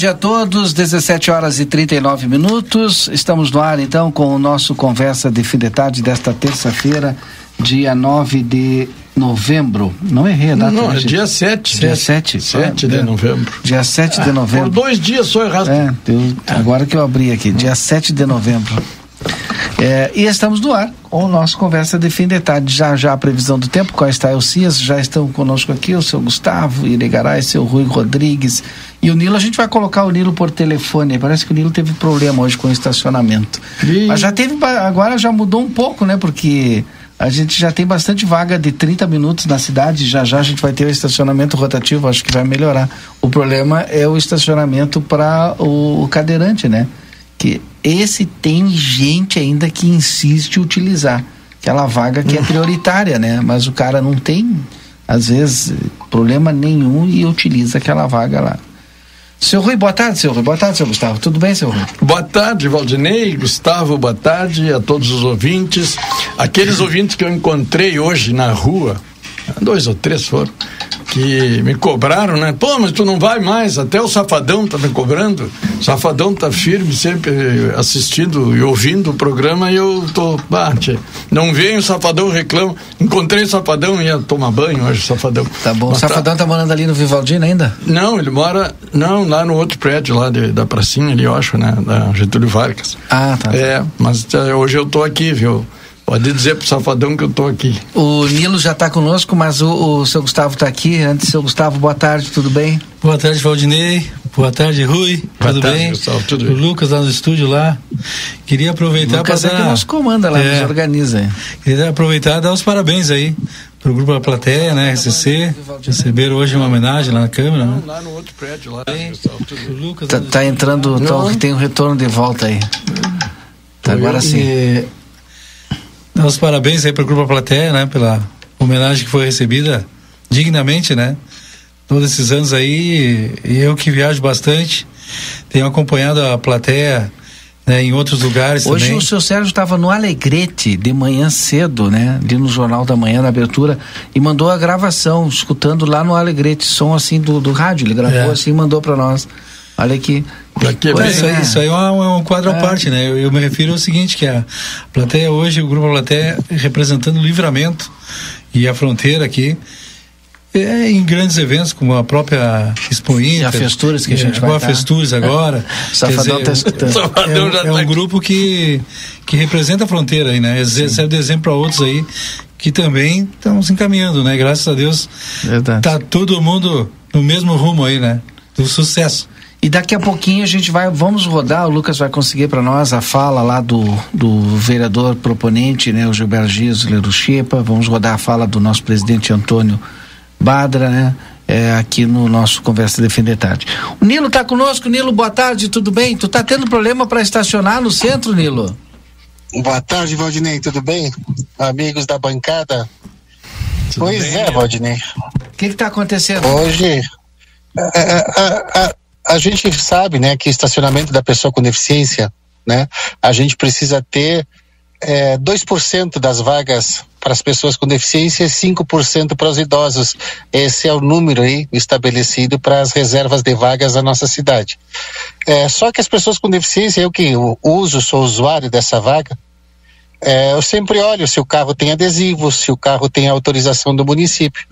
Tarde a todos, 17 horas e 39 minutos. Estamos no ar então com o nosso Conversa de Fim de Tarde desta terça-feira, dia 9 de novembro. Não errei a data. Não, é dia 7. Dia 7. 7 de novembro. Dia 7 de novembro. Por dois dias só errado. É, eu, agora que eu abri aqui, dia 7 de novembro. É, e estamos no ar com o nosso Conversa de Fim de Tarde. Já já a previsão do tempo, qual está o Cias, já estão conosco aqui o seu Gustavo, Iregaray, seu Rui Rodrigues e o Nilo. A gente vai colocar o Nilo por telefone. Parece que o Nilo teve problema hoje com o estacionamento. E... Mas já teve, agora já mudou um pouco, né? Porque a gente já tem bastante vaga de 30 minutos na cidade. Já já a gente vai ter o estacionamento rotativo, acho que vai melhorar. O problema é o estacionamento para o cadeirante, né? Que esse tem gente ainda que insiste em utilizar aquela vaga que é prioritária, né? Mas o cara não tem, às vezes, problema nenhum e utiliza aquela vaga lá. Seu Rui, boa tarde, seu Rui. Boa tarde, seu Gustavo. Tudo bem, seu Rui? Boa tarde, Valdinei, Gustavo, boa tarde a todos os ouvintes. Aqueles ouvintes que eu encontrei hoje na rua, dois ou três foram, que me cobraram, né? Pô, mas tu não vai mais, até o Safadão tá me cobrando. O Safadão tá firme, sempre assistindo e ouvindo o programa e eu tô, bate. Não vem o Safadão reclama. Encontrei o Safadão ia tomar banho hoje, o Safadão. Tá bom. Mas o Safadão tá... tá morando ali no Vivaldino ainda? Não, ele mora, não, lá no outro prédio lá de, da pracinha ali, eu acho, né? Da Getúlio Vargas. Ah, tá. É, mas é, hoje eu tô aqui, viu? Pode dizer pro Safadão que eu tô aqui. O Nilo já está conosco, mas o, o seu Gustavo está aqui. Antes, seu Gustavo, boa tarde, tudo bem? Boa tarde, Valdinei. Boa tarde, Rui. Boa tudo tarde, bem? Gustavo, tudo bem. O Lucas lá no estúdio lá. Queria aproveitar para dar... é que nos comanda lá, é, nos organiza. Queria aproveitar e dar os parabéns aí pro grupo da plateia, né, RCC, receberam hoje uma homenagem lá na Câmara, né? Lá no outro prédio lá. O Lucas tá, tá entrando, tá, tem um retorno de volta aí. Tá, agora sim. Os parabéns aí para o Grupo Plateia, né? Pela homenagem que foi recebida dignamente, né? Todos esses anos aí, eu que viajo bastante, tenho acompanhado a plateia né, em outros lugares Hoje também. o seu Sérgio estava no Alegrete de manhã cedo, né? Ali no Jornal da Manhã, na abertura, e mandou a gravação, escutando lá no Alegrete, som assim do, do rádio. Ele gravou é. assim e mandou para nós. Olha aqui. Aqui é isso, aí, isso aí é um, um quadro à é. parte, né? Eu, eu, me refiro ao seguinte, que a plateia hoje, o Grupo Plateia, representando o livramento e a fronteira aqui, é, em grandes eventos, como a própria Expo Inter. E a Festuras que a gente é, vai a Festuras agora. Safadão está escutando. É, é, um grupo que, que representa a fronteira aí, né? Serve de exemplo para outros aí que também estão se encaminhando, né? Graças a Deus. Verdade. Tá todo mundo no mesmo rumo aí, né? Do sucesso. E daqui a pouquinho a gente vai, vamos rodar, o Lucas vai conseguir para nós a fala lá do, do vereador proponente, né, o Gilberto Gisler Chipa, vamos rodar a fala do nosso presidente Antônio Badra, né, é, aqui no nosso Conversa Defender Tarde. O Nilo está conosco, Nilo, boa tarde, tudo bem? Tu tá tendo problema para estacionar no centro, Nilo? Boa tarde, Valdinei, tudo bem? Amigos da bancada? Tudo pois bem, é, Valdinei. que está acontecendo? Hoje, a, a, a, a, gente sabe, né, que estacionamento da pessoa com deficiência, né, a gente precisa ter é, 2% das vagas para as pessoas com deficiência e 5% para os idosos. Esse é o número aí estabelecido para as reservas de vagas da nossa cidade. É, só que as pessoas com deficiência, eu que uso, sou usuário dessa vaga, é, eu sempre olho se o carro tem adesivo, se o carro tem autorização do município.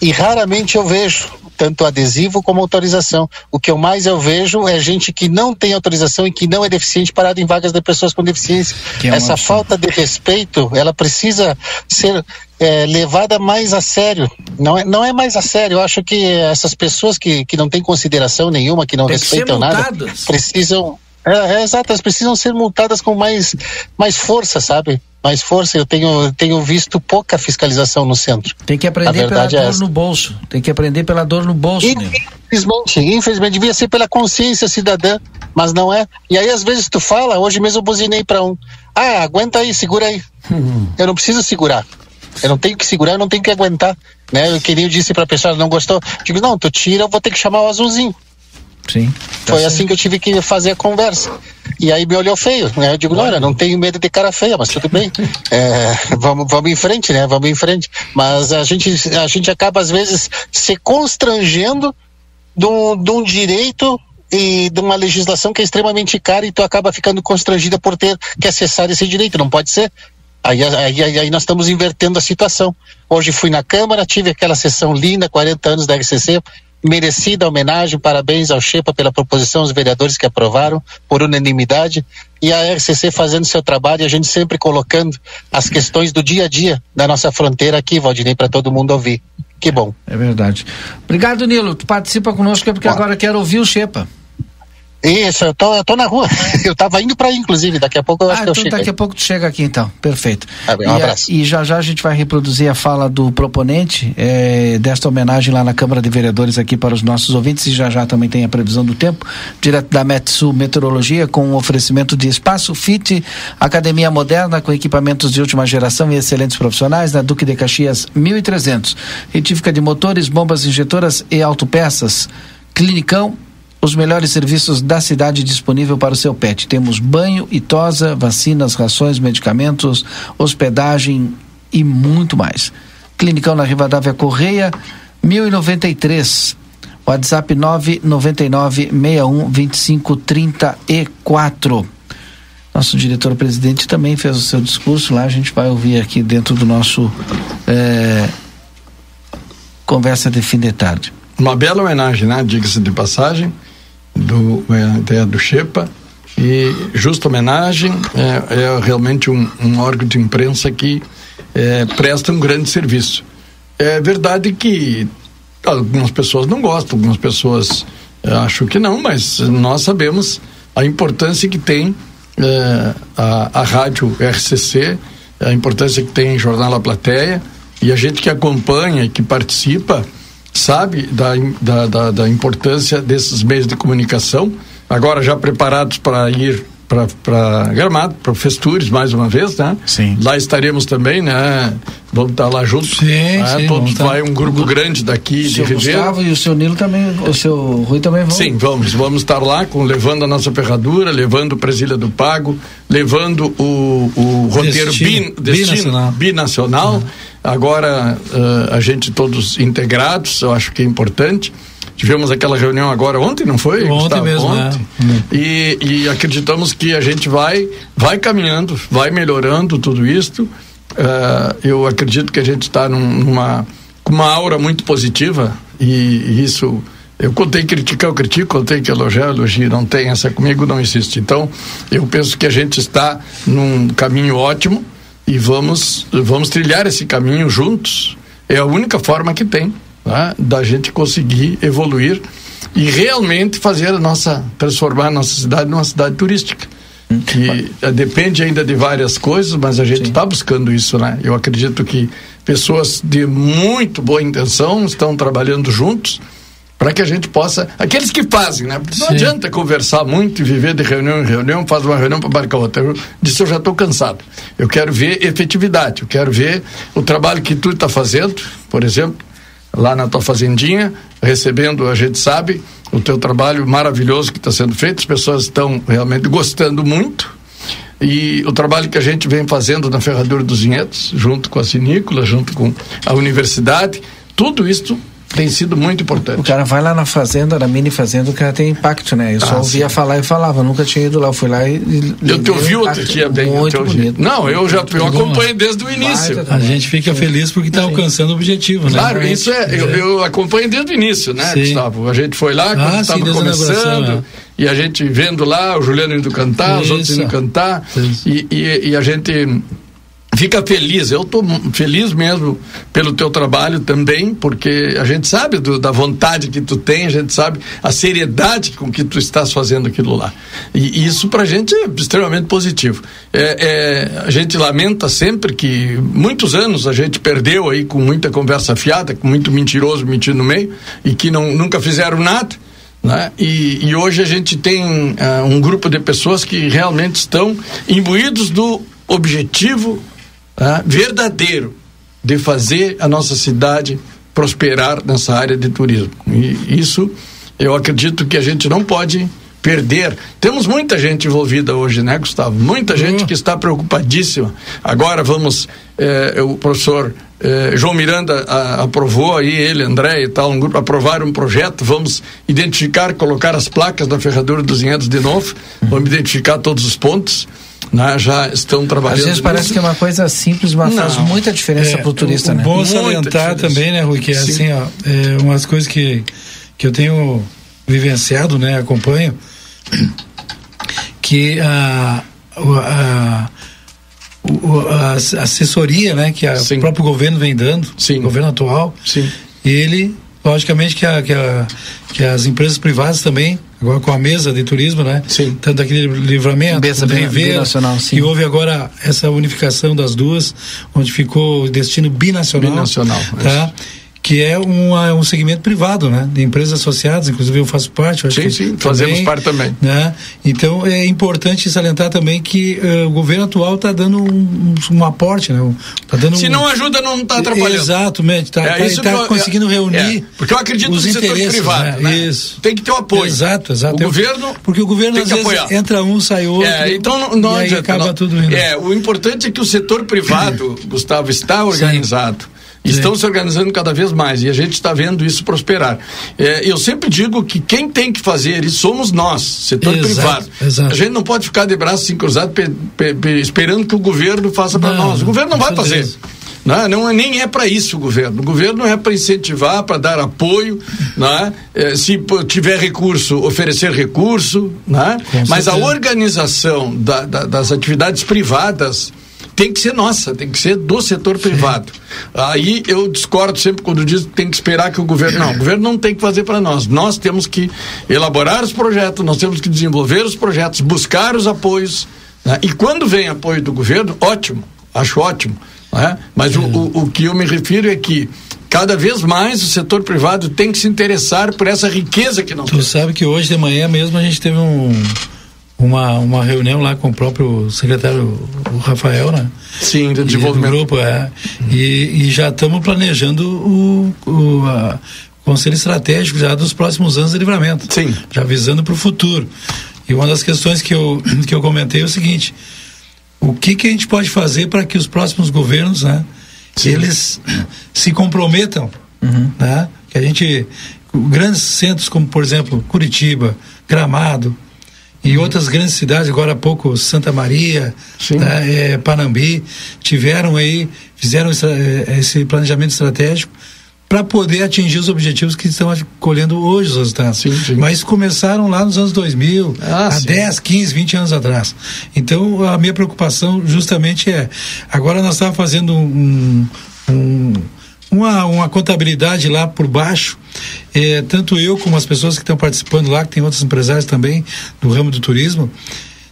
E raramente eu vejo tanto adesivo como autorização. O que eu mais eu vejo é gente que não tem autorização e que não é deficiente parado em vagas de pessoas com deficiência. É Essa falta de respeito, ela precisa ser é, levada mais a sério. Não é, não é mais a sério. Eu acho que essas pessoas que, que não têm consideração nenhuma, que não tem respeitam que nada, precisam é, é, exato, elas precisam ser multadas com mais, mais força, sabe? Mais força. Eu tenho, tenho visto pouca fiscalização no centro. Tem que aprender pela é dor é no bolso. Tem que aprender pela dor no bolso. Infelizmente, né? infelizmente, devia ser pela consciência cidadã, mas não é. E aí, às vezes, tu fala, hoje mesmo eu buzinei para um. Ah, aguenta aí, segura aí. Uhum. Eu não preciso segurar. Eu não tenho que segurar, eu não tenho que aguentar. Né? Eu queria disse para a pessoa, não gostou. Digo, não, tu tira, eu vou ter que chamar o azulzinho. Sim. Tá Foi assim que eu tive que fazer a conversa. E aí me olhou feio, né? Eu digo, não, eu não tenho medo de cara feia, mas tudo bem. É, vamos, vamos em frente, né? Vamos em frente. Mas a gente, a gente acaba, às vezes, se constrangendo de um, de um direito e de uma legislação que é extremamente cara e tu acaba ficando constrangida por ter que acessar esse direito, não pode ser? Aí, aí, aí, aí, nós estamos invertendo a situação. Hoje fui na Câmara, tive aquela sessão linda, 40 anos da RCC, merecida homenagem, parabéns ao Chepa pela proposição, os vereadores que aprovaram por unanimidade e a RCC fazendo seu trabalho e a gente sempre colocando as questões do dia a dia da nossa fronteira aqui, Valdinei, para todo mundo ouvir. Que bom. É verdade. Obrigado, Nilo. Tu participa conosco é porque agora quero ouvir o Chepa. Isso, eu tô, eu tô na rua. Eu tava indo para aí, inclusive. Daqui a pouco eu ah, acho então que eu chego. Daqui aí. a pouco tu chega aqui, então. Perfeito. Tá bem, um e, abraço. A, e já já a gente vai reproduzir a fala do proponente é, desta homenagem lá na Câmara de Vereadores aqui para os nossos ouvintes. E já já também tem a previsão do tempo, direto da Metsu Meteorologia, com um oferecimento de espaço FIT, academia moderna com equipamentos de última geração e excelentes profissionais na Duque de Caxias 1300. Retífica de motores, bombas injetoras e autopeças. Clinicão os melhores serviços da cidade disponível para o seu pet. Temos banho e tosa, vacinas, rações, medicamentos, hospedagem e muito mais. Clinicão na Rivadavia Correia, 1093. WhatsApp 999 61 25 34. Nosso diretor-presidente também fez o seu discurso lá, a gente vai ouvir aqui dentro do nosso é, conversa de fim de tarde. Uma bela homenagem, né? Diga-se de passagem do, é, do Xepa e justa homenagem é, é realmente um, um, órgão de imprensa que é, presta um grande serviço. É verdade que algumas pessoas não gostam, algumas pessoas é, acham que não, mas nós sabemos a importância que tem é, a, a rádio RCC, a importância que tem Jornal A Plateia e a gente que acompanha que participa sabe da, da, da, da importância desses meios de comunicação, agora já preparados para ir para Gramado, para Festures, mais uma vez, né? Sim. Lá estaremos também, né? Vamos estar lá juntos. Sim, né? sim Todos vai um grupo grande daqui o de Ribeiro. Gustavo e o seu Nilo também, o seu Rui também vão. Sim, vamos, vamos estar lá com levando a nossa ferradura, levando o Presília do Pago, levando o, o roteiro destino, bin, destino, binacional. binacional. Uhum. Agora uh, a gente todos integrados, eu acho que é importante. Tivemos aquela reunião agora ontem, não foi? Ontem Gustavo? mesmo, ontem. Né? E, e, acreditamos que a gente vai, vai caminhando, vai melhorando tudo isto. Uh, eu acredito que a gente está num, numa uma aura muito positiva e, e, isso eu contei criticar, eu critico, contei que elogiar, elogio, não tem essa comigo, não existe. Então, eu penso que a gente está num caminho ótimo e vamos vamos trilhar esse caminho juntos. É a única forma que tem né, da gente conseguir evoluir e realmente fazer a nossa transformar a nossa cidade numa cidade turística hum. que eh, depende ainda de várias coisas mas a gente está buscando isso né eu acredito que pessoas de muito boa intenção estão trabalhando juntos para que a gente possa. Aqueles que fazem, né? Porque não Sim. adianta conversar muito e viver de reunião em reunião, faz uma reunião para marcar outra. Eu disse, eu já estou cansado. Eu quero ver efetividade, eu quero ver o trabalho que tu está fazendo, por exemplo, lá na tua fazendinha, recebendo, a gente sabe, o teu trabalho maravilhoso que está sendo feito, as pessoas estão realmente gostando muito. E o trabalho que a gente vem fazendo na Ferradura dos Vinhedos, junto com a Sinícola, junto com a universidade, tudo isso tem sido muito importante. O cara vai lá na fazenda, na mini fazenda, o cara tem impacto, né? Eu só Ah, ouvia sim. falar e falava, nunca tinha ido lá, eu fui lá e. e Eu te ouvi outro dia bem. Muito eu te ouvi. bonito. Não, eu já eu bom. acompanhei desde o início. A gente fica feliz porque está alcançando o objetivo, né? Claro, isso é. Eu, eu acompanho desde o início, né, Sim. Gustavo? A gente foi lá Ah, quando estava começando. E a gente vendo lá, o Juliano indo cantar, os outros Isso. indo cantar. Isso. E, e, e a gente fica feliz. Eu estou feliz mesmo pelo teu trabalho também, porque a gente sabe do- da vontade que tu tem, a gente sabe a seriedade com que tu estás fazendo aquilo lá. E, e isso para a gente é extremamente positivo. É, é, a gente lamenta sempre que muitos anos a gente perdeu aí com muita conversa fiada, com muito mentiroso mentindo no meio, e que não, nunca fizeram nada. Né? E, e hoje a gente tem ah, um grupo de pessoas que realmente estão imbuídos do objetivo ah, verdadeiro de fazer a nossa cidade prosperar nessa área de turismo. E isso eu acredito que a gente não pode perder. Temos muita gente envolvida hoje, né, Gustavo? Muita gente que está preocupadíssima. Agora vamos, eh, o professor eh, João Miranda a- aprovou aí, ele, André e tal, um grupo, aprovaram um projeto, vamos identificar, colocar as placas da Ferradura dos Vinhedos de novo, vamos identificar todos os pontos, né? já estão trabalhando Às vezes parece nisso. que é uma coisa simples, mas Não. faz muita diferença É, turista, o, o né? bom Muita salientar diferença. também, né, Rui, que é Sim. assim, ó, é umas coisas que, que eu tenho vivenciado, né, acompanho, que a, a, o- a assessoria, né, que a- o próprio governo vem dando, Sim. o governo atual, Sim. ele, logicamente que, a, que, a, que as empresas privadas também, agora com a mesa de turismo, né? Sim. Tanto aquele livramento, bi- Rivera, binacional, sim. e houve agora essa unificação das duas, onde ficou o destino binacional. Binacional, Tá? Que é uma, um segmento privado, né? De empresas associadas, inclusive eu faço parte. eu acho Sim, que sim, fazemos parte também. Né? Então é importante salientar também que eh, o governo atual está dando um, um, um aporte, né? Tá dando Se um- não ajuda, não está atrapalhando. Exatamente, está É, que eu- conseguindo reunir. é, porque eu acredito os no setor interesses, privado, né? Isso. Tem que ter o apoio. Exato, exato. O Eu- governo Porque o governo às vezes apoiar. entra um, sai outro. É, então não, não e adianta. acaba não- tudo indo. É, o importante é que o setor privado, Gustavo, está organizado. Estão se organizando cada vez mais e a gente está vendo isso prosperar. É, eu sempre digo que quem tem que fazer isso somos nós, setor Exato, privado. exato. A gente não pode ficar de braços assim cruzados pe- pe- pe- esperando que o governo faça para nós. O governo não vai fazer. certeza. Não, não é- nem é para isso o governo. O governo é para incentivar, para dar apoio, né? É, se tiver recurso, oferecer recurso, né? Mas a organização da- da- das atividades privadas tem que ser nossa, tem que ser do setor privado. Aí eu discordo sempre quando diz que tem que esperar que o governo. Não, o governo não tem que fazer para nós. Nós temos que elaborar os projetos, nós temos que desenvolver os projetos, buscar os apoios. né? E quando vem apoio do governo, ótimo, acho ótimo. né? Mas o, o, o que eu me refiro é que cada vez mais o setor privado tem que se interessar por essa riqueza que nós Tu temos. sabe que hoje de manhã mesmo a gente teve um, uma, uma reunião lá com o próprio secretário o Rafael, né? Sim, E do desenvolvimento. grupo, é. E, e já estamos planejando o, o a- conselho estratégico já dos próximos anos de livramento. Sim. Já visando para o futuro. E uma das questões que eu, que eu comentei é o seguinte: o que, que a gente pode fazer para que os próximos governos, né, eles se comprometam, né? Que a gente grandes centros como por exemplo Curitiba, Gramado e outras grandes cidades, agora há pouco Santa Maria, né, é, Panambi, tiveram aí, fizeram esse, eh, esse planejamento estratégico para poder atingir os objetivos que estão colhendo hoje os resultados. Sim, sim. Mas começaram lá nos anos 2000, Ah, há sim. 10, 15, 20 anos atrás. Então, a minha preocupação justamente é, agora nós estávamos fazendo um, um- uma, uma contabilidade lá por baixo, eh, tanto eu como as pessoas que estão participando lá, que tem outros empresários também do ramo do turismo,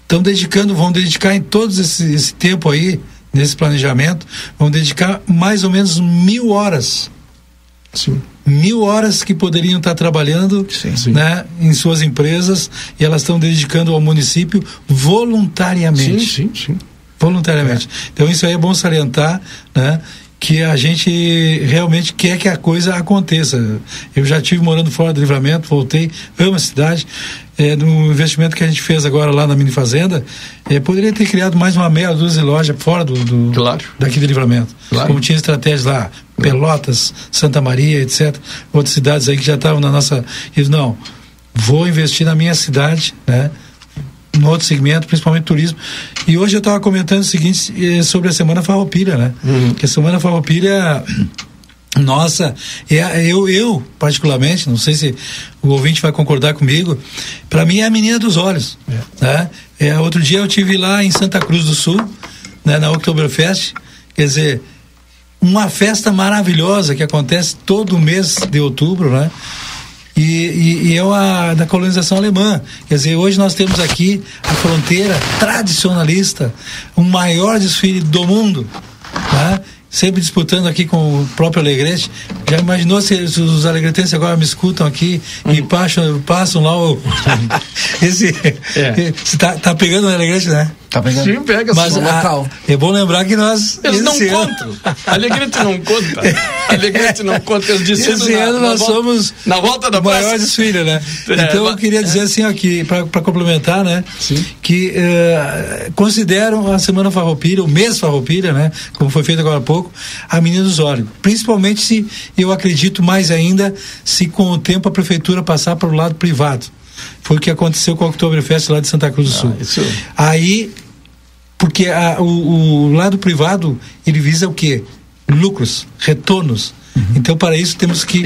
estão dedicando, vão dedicar em todo esse, esse tempo aí, nesse planejamento, vão dedicar mais ou menos mil horas Sim. mil horas que poderiam estar trabalhando Sim. né, em suas empresas e elas estão dedicando ao município voluntariamente. Sim, sim, sim. Voluntariamente. Então isso aí é bom salientar, né? Que a gente realmente quer que a coisa aconteça. Eu já tive morando fora do livramento, voltei, amo a cidade. É, no investimento que a gente fez agora lá na mini fazenda, é, poderia ter criado mais uma meia dúzia de lojas fora do, do claro. daqui do livramento. Claro. Como tinha estratégias lá, Pelotas, Santa Maria, etc. Outras cidades aí que já estavam na nossa. Eu, não, vou investir na minha cidade, né? No outro segmento, principalmente turismo. E hoje eu estava comentando o seguinte eh, sobre a Semana Farroupilha, né? Uhum. Que a Semana Farroupilha, nossa, é, eu, eu particularmente, não sei se o ouvinte vai concordar comigo, para mim é a menina dos olhos, é. né? É, outro dia eu tive lá em Santa Cruz do Sul, né, na Oktoberfest, quer dizer, uma festa maravilhosa que acontece todo mês de outubro, né? E, e, e é uma da colonização alemã. Quer dizer, hoje nós temos aqui a fronteira tradicionalista, o maior desfile do mundo. Tá? sempre disputando aqui com o próprio Alegrete. Já imaginou se, se os alegretenses agora me escutam aqui uhum. e passam, passam lá o. esse. É. Tá, tá pegando o Alegrete, né? Tá pegando. Sim, pega Mas a, é bom lembrar que nós. Eles não ano... contam. Alegrete não conta. Alegrete não conta. Eles esse na, ano nós volta, somos. Na volta da maior desfile, né? É, então eu queria dizer assim aqui, para complementar, né? Sim. Que uh, consideram a Semana Farroupilha, o mês Farroupilha, né? Como foi feito agora há pouco, a menina dos olhos. Principalmente se, eu acredito mais ainda, se com o tempo a prefeitura passar para o lado privado. Foi o que aconteceu com o Oktoberfest lá de Santa Cruz do ah, Sul. Isso... Aí porque a, o, o, lado privado, ele visa o quê? Lucros, retornos. Uhum. Então, para isso, temos que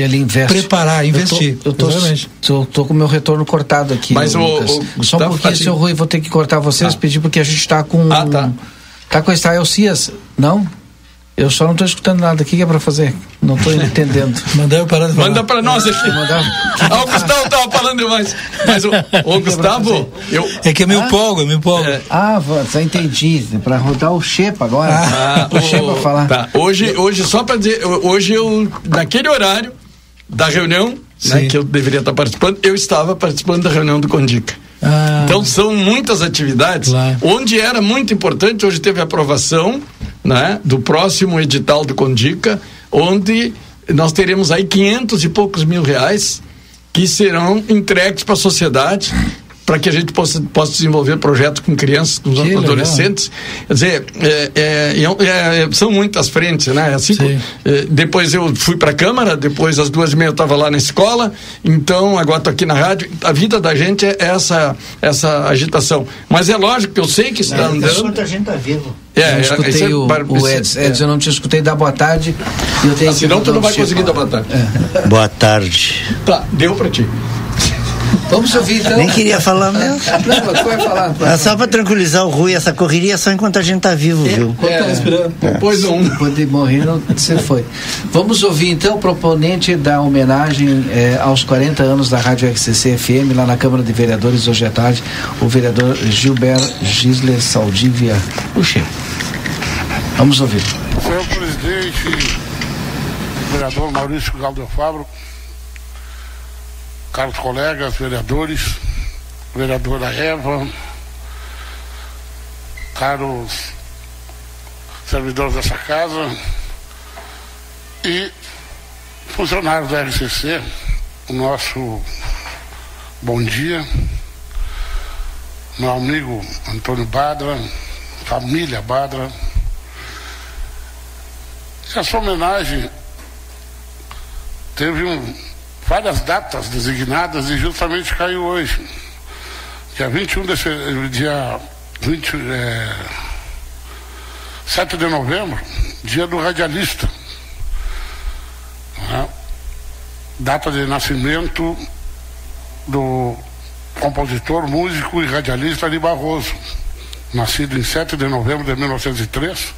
preparar, investir. Eu tô, eu tô, tô, com o meu retorno cortado aqui. Mas o, o, o Só um pouquinho, seu Rui, vou ter que cortar vocês, ah. pedir, porque a gente está com. Ah, tá. Tá com a Israel Cias? Não? Eu só não estou escutando nada. O que, é para fazer? Não estou entendendo. Mandar eu parar de falar. Manda para nós aqui. Mandar... Ah, o Gustavo estava falando demais. Mas o, o Gustavo. Eu... É que é meu ah? polgo, é meu polgo. É. Ah, já entendi. Para rodar o Xepa agora. Ah, o Xepa falar. Tá. Hoje, hoje, só para dizer, hoje eu, naquele horário da reunião, né, que eu deveria estar participando, eu estava participando da reunião do Condica. Ah. Então são muitas atividades. Claro. Onde era muito importante, hoje teve aprovação né, do próximo edital do Condica, onde nós teremos aí 500 e poucos mil reais que serão entregues para a sociedade para que a gente possa, possa desenvolver projetos com crianças, com que adolescentes. Legal. Quer dizer, é, é, é, é, são muitas frentes, né? Assim, é, depois eu fui para a Câmara, depois às duas e meia eu estava lá na escola, então agora estou aqui na rádio. A vida da gente é essa, essa agitação. Mas é lógico que eu sei que está andando. Muita gente está vivo. É, eu escutei é, o, o Edson. Edson, eu não te escutei dar boa tarde. Eu tenho ah, senão tu não vai conseguir dar boa tarde. Boa tarde. Tá, deu para ti. Vamos ouvir então. Nem queria falar mesmo. Não, vai falar. É só para tranquilizar o Rui, essa correria é só enquanto a gente tá vivo, é, viu? Enquanto é, tá respirando. É. Depois não. Quando morrer, não, você foi. Vamos ouvir então o proponente da homenagem é, aos 40 anos da Rádio XCC FM, lá na Câmara de Vereadores, hoje à tarde, o vereador Gilberto Gisler Saldívia Puxa. Vamos ouvir. Senhor presidente, vereador Maurício Galdo Fabro, caros colegas, vereadores, vereadora Eva, caros servidores dessa casa e funcionários da LCC, o nosso bom dia, meu amigo Antônio Badra, família Badra. Essa homenagem teve um várias datas designadas e justamente caiu hoje. Dia 21 desse, dia 20, é, 7 de novembro, dia do radialista. Né? Data de nascimento do compositor, músico e radialista Ali Barroso, nascido em 7 de novembro de 1903.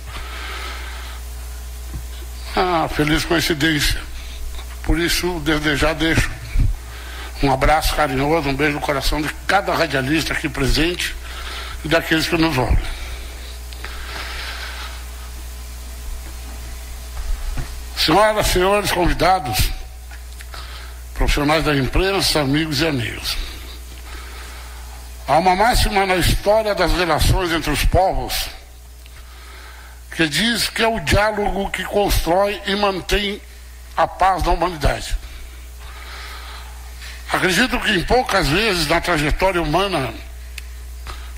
Ah, feliz coincidência. Por isso, desde já deixo um abraço carinhoso, um beijo no coração de cada radialista aqui presente e daqueles que nos olham. Senhoras, senhores convidados, profissionais da imprensa, amigos e amigas. Há uma máxima na história das relações entre os povos que diz que é o diálogo que constrói e mantém a paz da humanidade. Acredito que em poucas vezes na trajetória humana,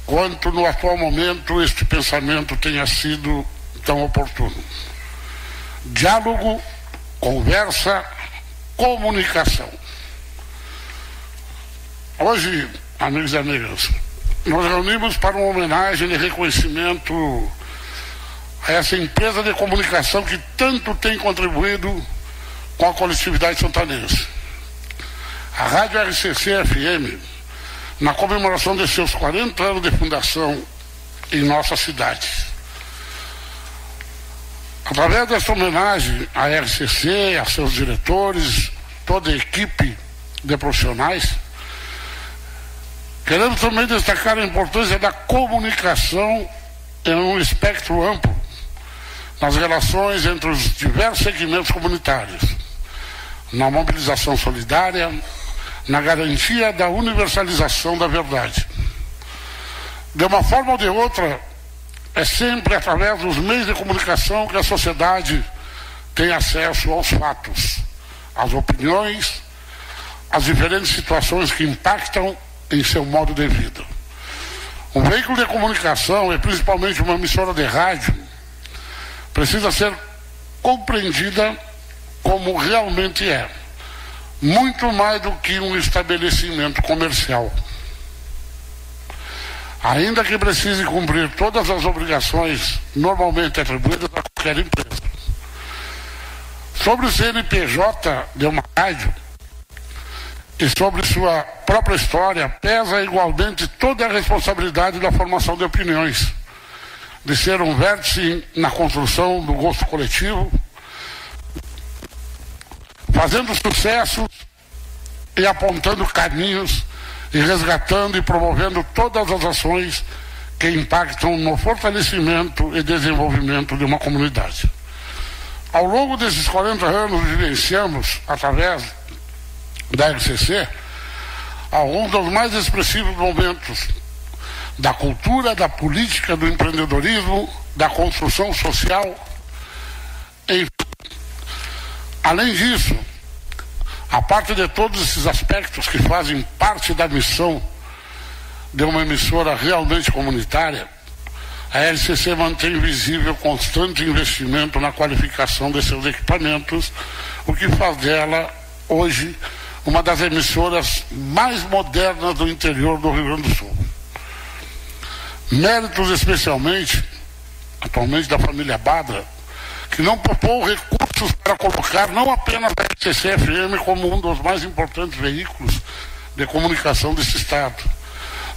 quanto no atual momento, este pensamento tenha sido tão oportuno. Diálogo, conversa, comunicação. Hoje, amigos e amigas, nós reunimos para uma homenagem e reconhecimento a essa empresa de comunicação que tanto tem contribuído com a coletividade santanense. A Rádio RCC FM, na comemoração de seus 40 anos de fundação em nossa cidade. Através dessa homenagem à RCC, a seus diretores, toda a equipe de profissionais, queremos também destacar a importância da comunicação em um espectro amplo nas relações entre os diversos segmentos comunitários, na mobilização solidária, na garantia da universalização da verdade. De uma forma ou de outra, é sempre através dos meios de comunicação que a sociedade tem acesso aos fatos, às opiniões, às diferentes situações que impactam em seu modo de vida. Um veículo de comunicação, e principalmente uma emissora de rádio, precisa ser compreendida como realmente é. Muito mais do que um estabelecimento comercial ainda que precise cumprir todas as obrigações normalmente atribuídas a qualquer empresa. Sobre o CNPJ de uma rádio e sobre sua própria história, pesa igualmente toda a responsabilidade da formação de opiniões, de ser um vértice na construção do gosto coletivo, fazendo sucesso e apontando caminhos e resgatando e promovendo todas as ações que impactam no fortalecimento e desenvolvimento de uma comunidade. Ao longo desses 40 anos, vivenciamos, através da RCC, alguns dos mais expressivos momentos da cultura, da política, do empreendedorismo, da construção social. Enfim. Além disso, a parte de todos esses aspectos que fazem parte da missão de uma emissora realmente comunitária, a LCC mantém visível constante investimento na qualificação de seus equipamentos, o que faz dela, hoje, uma das emissoras mais modernas do interior do Rio Grande do Sul. Méritos especialmente, atualmente, da família Badra, que não poupou recursos para colocar não apenas a RCC-FM como um dos mais importantes veículos de comunicação desse Estado,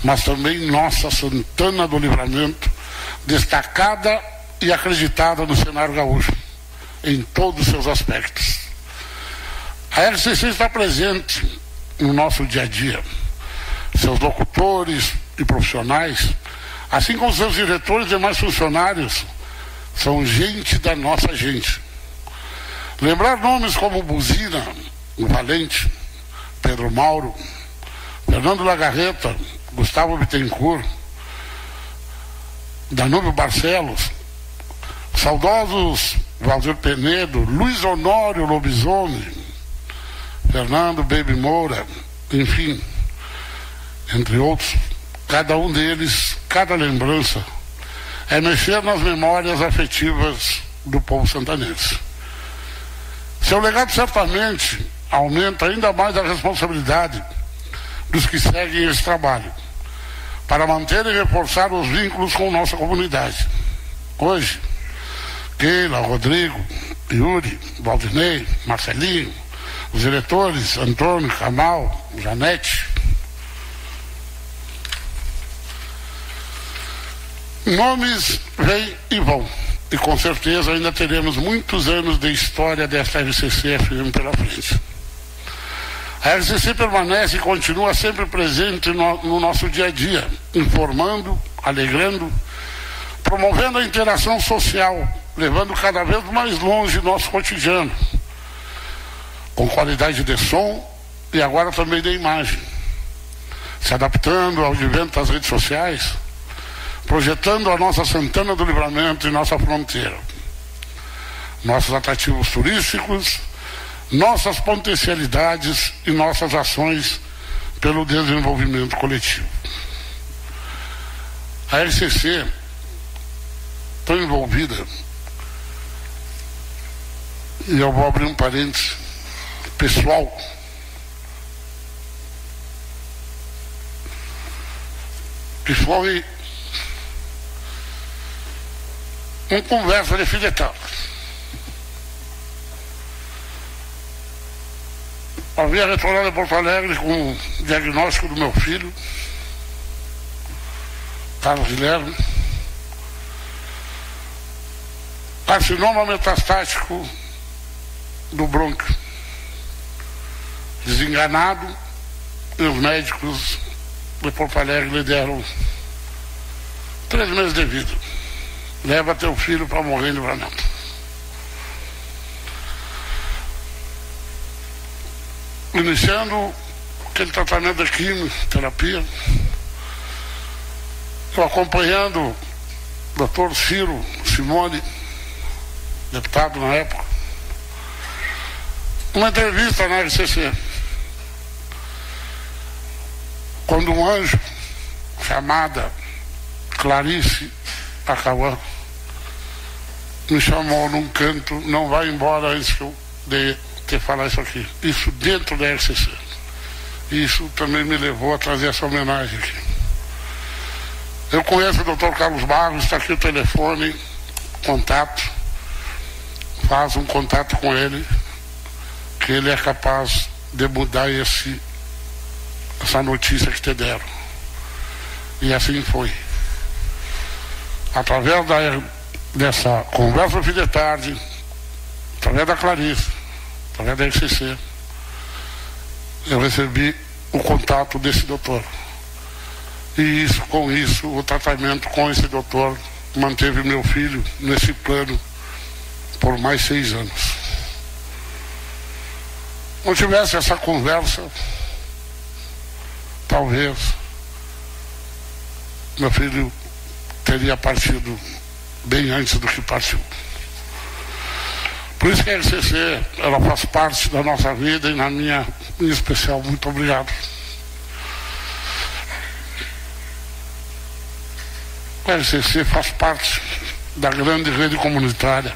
mas também nossa Santana do Livramento, destacada e acreditada no cenário gaúcho, em todos os seus aspectos. A RCC está presente no nosso dia a dia. Seus locutores e profissionais, assim como seus diretores e demais funcionários, são gente da nossa gente. Lembrar nomes como Buzina, Valente, Pedro Mauro, Fernando Lagarreta, Gustavo Bittencourt, Danúbio Barcelos, saudosos Valdir Penedo, Luiz Honório Lobisomem, Fernando Baby Moura, enfim, entre outros, cada um deles, cada lembrança é mexer nas memórias afetivas do povo santanense. Seu legado certamente aumenta ainda mais a responsabilidade dos que seguem esse trabalho, para manter e reforçar os vínculos com nossa comunidade. Hoje, Keila, Rodrigo, Yuri, Valdinei, Marcelinho, os diretores Antônio, Camal, Janete, Nomes vêm e vão. E com certeza ainda teremos muitos anos de história desta RCC FM pela frente. A RCC permanece e continua sempre presente no, no nosso dia a dia, informando, alegrando, promovendo a interação social, levando cada vez mais longe nosso cotidiano, com qualidade de som e agora também de imagem, se adaptando ao advento das redes sociais projetando a nossa Santana do Livramento e nossa fronteira. Nossos atrativos turísticos, nossas potencialidades e nossas ações pelo desenvolvimento coletivo. A RCC está envolvida, e eu vou abrir um parênteses pessoal, que foi uma conversa de filetal. Havia retornado a Porto Alegre com o diagnóstico do meu filho, Carlos Guilherme, carcinoma metastático do brônquio. Desenganado, e os médicos de Porto Alegre lhe deram três meses de vida. Leva teu filho para morrer em livramento. iniciando aquele tratamento de quimioterapia, eu acompanhando o doutor Ciro Simone, deputado na época, uma entrevista na RCC, quando um anjo chamada Clarice Acauã me chamou num canto, não vai embora antes que eu dê ter falar isso aqui. Isso dentro da RCC. Isso também me levou a trazer essa homenagem aqui. Eu conheço o doutor Carlos Barros, está aqui o telefone, contato. Faz um contato com ele, que ele é capaz de mudar esse, essa notícia que te deram. E assim foi. Através da, dessa conversa fim de tarde, através da Clarice, através da RCC, eu recebi o contato desse doutor. E isso, com isso, o tratamento com esse doutor manteve meu filho nesse plano por mais seis anos. Não tivesse essa conversa, talvez meu filho teria partido bem antes do que partiu. Por isso que a RCC, ela faz parte da nossa vida e na minha, em especial, muito obrigado. A RCC faz parte da grande rede comunitária.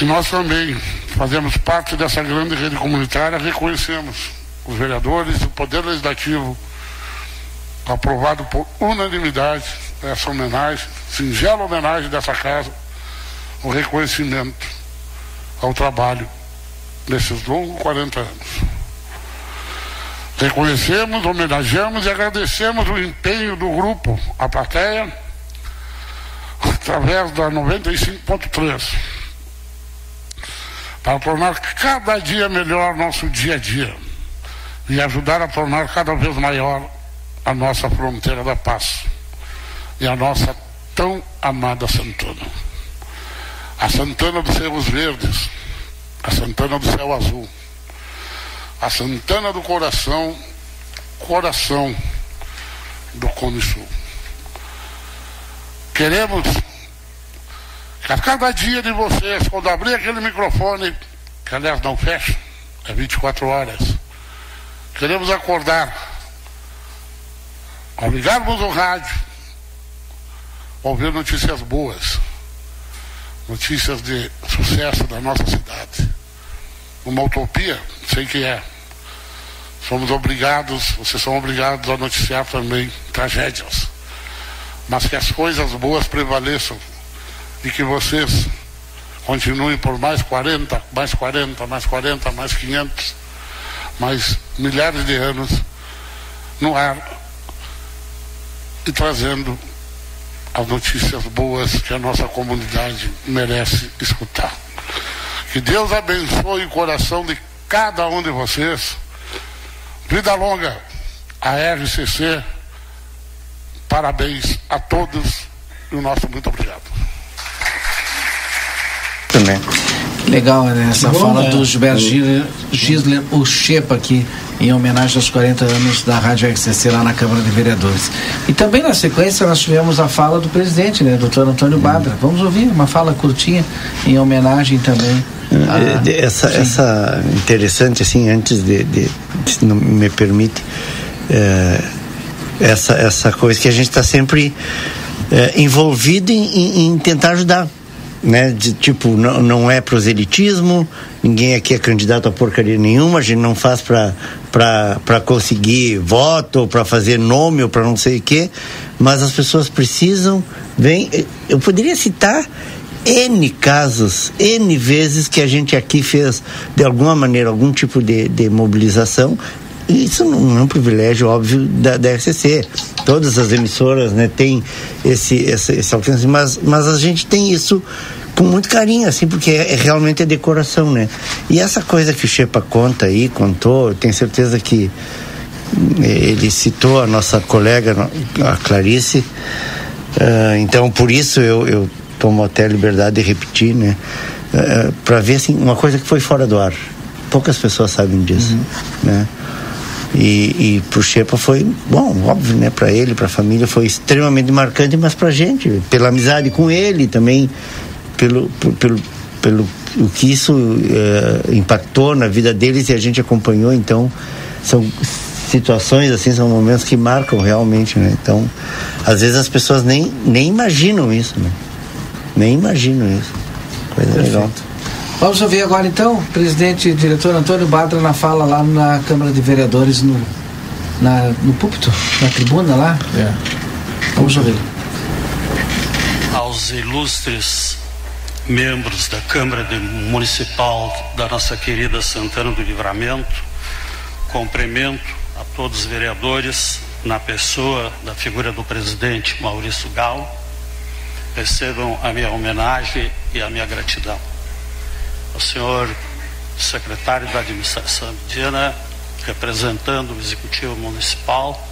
E nós também fazemos parte dessa grande rede comunitária, reconhecemos os vereadores, o Poder Legislativo, aprovado por unanimidade essa homenagem, singela homenagem dessa casa o reconhecimento ao trabalho nesses longos 40 anos. Reconhecemos, homenageamos e agradecemos o empenho do grupo, a plateia, através da 95.3, para tornar cada dia melhor nosso dia a dia e ajudar a tornar cada vez maior a nossa fronteira da paz e a nossa tão amada Santana. A Santana dos Cerros Verdes, a Santana do Céu Azul, a Santana do Coração, coração do Cone Sul. Queremos que a cada dia de vocês, quando abrir aquele microfone, que aliás não fecha, é 24 horas, queremos acordar, ligarmos o rádio, ouvir notícias boas notícias de sucesso da nossa cidade. Uma utopia, sei que é. Somos obrigados, vocês são obrigados a noticiar também tragédias. Mas que as coisas boas prevaleçam e que vocês continuem por mais 40, mais 40, mais 40, mais 500, mais milhares de anos no ar e trazendo as notícias boas que a nossa comunidade merece escutar. Que Deus abençoe o coração de cada um de vocês. Vida longa a RCC. Parabéns a todos e o nosso muito obrigado. Também. Legal né? essa Bom, fala é. do Gilberto Gisler, o Chepa aqui em homenagem aos 40 anos da Rádio RCC lá na Câmara de Vereadores. E também na sequência nós tivemos a fala do presidente, né, doutor Antônio Badra. Vamos ouvir uma fala curtinha em homenagem também. A... Essa, essa interessante assim, antes de, de, de se não me permite, é, essa, essa coisa que a gente está sempre é, envolvido em, em, em tentar ajudar né? De, tipo, não, não é proselitismo, ninguém aqui é candidato a porcaria nenhuma, a gente não faz para conseguir voto, para fazer nome ou para não sei o quê, mas as pessoas precisam, vem, eu poderia citar N casos, N vezes que a gente aqui fez, de alguma maneira, algum tipo de, de mobilização isso não é um privilégio óbvio da, da RCC. Todas as emissoras né, têm esse, esse, esse alcance, mas, mas a gente tem isso com muito carinho, assim, porque é, é realmente a decoração, né? E essa coisa que o Shepa conta aí, contou, eu tenho certeza que eh, ele citou a nossa colega, a Clarice, uh, então por isso eu, eu tomo até a liberdade de repetir, né? Uh, eh, para ver, assim, uma coisa que foi fora do ar. Poucas pessoas sabem disso, uhum. né? E, e pro Shepa foi, bom, óbvio, né? Para ele, para a família foi extremamente marcante, mas para gente, pela amizade com ele também, pelo, pelo, pelo o que isso uh, impactou na vida deles e a gente acompanhou, então são situações assim, são momentos que marcam realmente, né? Então, às vezes as pessoas nem, nem imaginam isso, né? Nem imaginam isso. Coisa Perfeito. legal. Vamos ouvir agora então o presidente e diretor Antônio Badra na fala lá na Câmara de Vereadores no, na, no púlpito, na tribuna lá. É. Vamos ouvir. Aos ilustres membros da Câmara Municipal da nossa querida Santana do Livramento, cumprimento a todos os vereadores na pessoa da figura do presidente Maurício Gal. Recebam a minha homenagem e a minha gratidão ao senhor secretário da administração mediana, representando o executivo municipal,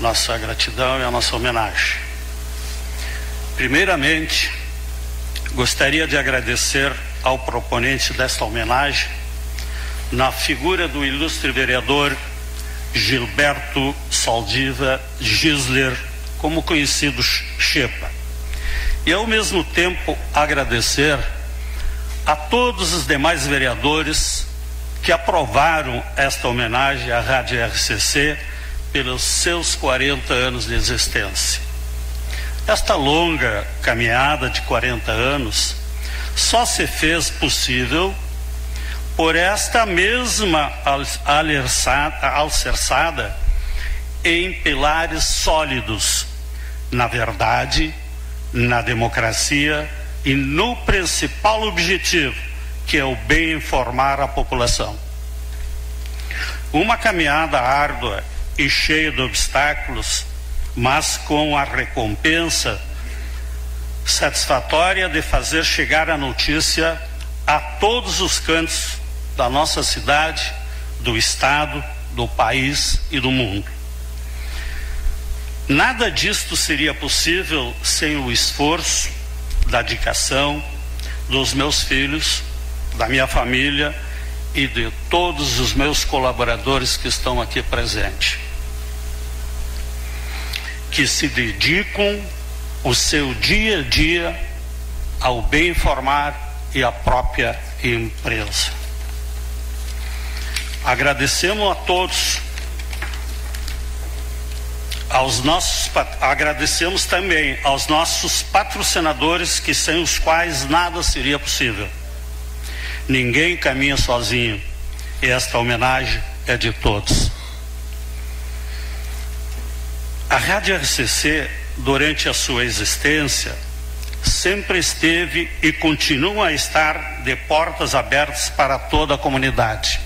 nossa gratidão e a nossa homenagem. Primeiramente, gostaria de agradecer ao proponente desta homenagem, na figura do ilustre vereador Gilberto Saldiva Gisler, como conhecido Chepa. E ao mesmo tempo agradecer a todos os demais vereadores que aprovaram esta homenagem à Rádio RCC pelos seus 40 anos de existência. Esta longa caminhada de 40 anos só se fez possível por esta mesma alicerçada em pilares sólidos na verdade, na democracia e no principal objetivo, que é o bem informar a população. Uma caminhada árdua e cheia de obstáculos, mas com a recompensa satisfatória de fazer chegar a notícia a todos os cantos da nossa cidade, do estado, do país e do mundo. Nada disto seria possível sem o esforço da dedicação dos meus filhos, da minha família e de todos os meus colaboradores que estão aqui presentes, que se dedicam o seu dia a dia ao bem informar e à própria empresa. Agradecemos a todos aos nossos agradecemos também aos nossos patrocinadores que sem os quais nada seria possível. Ninguém caminha sozinho. E esta homenagem é de todos. A Rádio RCC, durante a sua existência, sempre esteve e continua a estar de portas abertas para toda a comunidade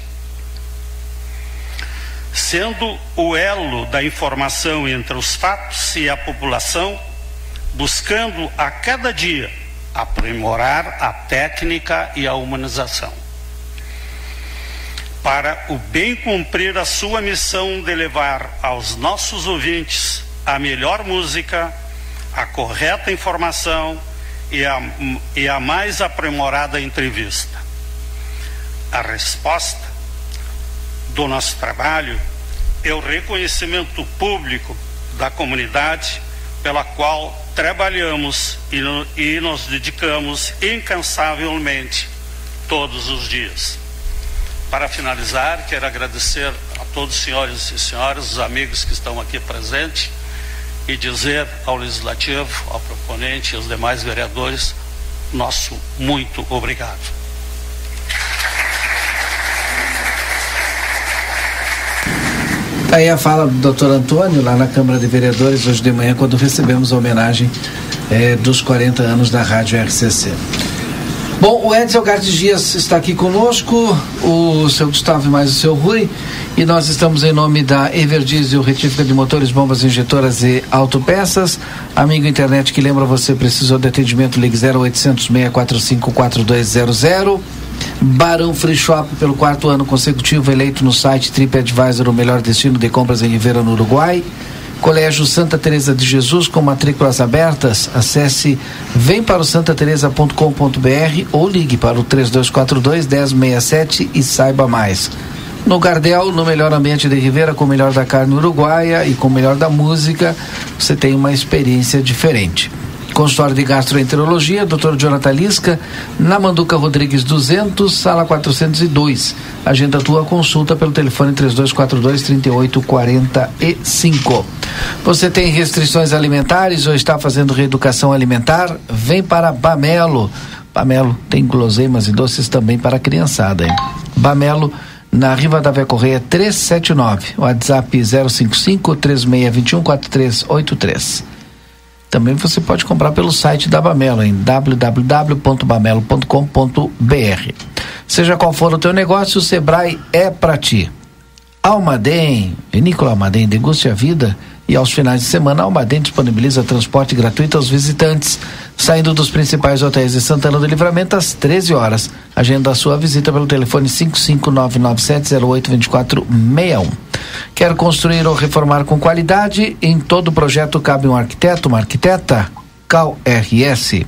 sendo o elo da informação entre os fatos e a população, buscando a cada dia aprimorar a técnica e a humanização. Para o bem cumprir a sua missão de levar aos nossos ouvintes a melhor música, a correta informação e a, e a mais aprimorada entrevista. A resposta do nosso trabalho é o reconhecimento público da comunidade pela qual trabalhamos e, no, e nos dedicamos incansavelmente todos os dias. Para finalizar, quero agradecer a todos os senhores e senhoras, os amigos que estão aqui presentes, e dizer ao Legislativo, ao proponente e aos demais vereadores, nosso muito obrigado. Tá aí a fala do doutor Antônio, lá na Câmara de Vereadores, hoje de manhã, quando recebemos a homenagem eh, dos 40 anos da Rádio RCC. Bom, o Edson Gardes Dias está aqui conosco, o seu Gustavo e mais o seu Rui, e nós estamos em nome da Everdiesel, retífica de motores, bombas injetoras e autopeças. Amigo internet que lembra você, precisou de atendimento, ligue 0800 645 4200. Barão Free Shop, pelo quarto ano consecutivo, eleito no site TripAdvisor o melhor destino de compras em Ribeira, no Uruguai. Colégio Santa Teresa de Jesus com matrículas abertas. Acesse vemparossantateresa.com.br ou ligue para o 3242 1067 e saiba mais. No Gardel, no melhor ambiente de Ribeira, com o melhor da carne uruguaia e com o melhor da música, você tem uma experiência diferente. Consultório de Gastroenterologia, Dr. Jonathan Lisca, na Manduca Rodrigues 200, sala 402. Agenda tua consulta pelo telefone 3242 3845. Você tem restrições alimentares ou está fazendo reeducação alimentar? Vem para Bamelo. Bamelo tem guloseimas e doces também para a criançada, hein? Bamelo na Riva da Vé Correia 379, WhatsApp 055 3621 4383. Também você pode comprar pelo site da Bamelo em www.bamelo.com.br. Seja qual for o teu negócio, o Sebrae é para ti. Almaden, Vinícola Almaden, deguste a vida e aos finais de semana, a Almaden disponibiliza transporte gratuito aos visitantes, saindo dos principais hotéis de Santana do Livramento às 13 horas. Agenda a sua visita pelo telefone 55997082461. Quer construir ou reformar com qualidade? Em todo projeto cabe um arquiteto, uma arquiteta? Cal RS.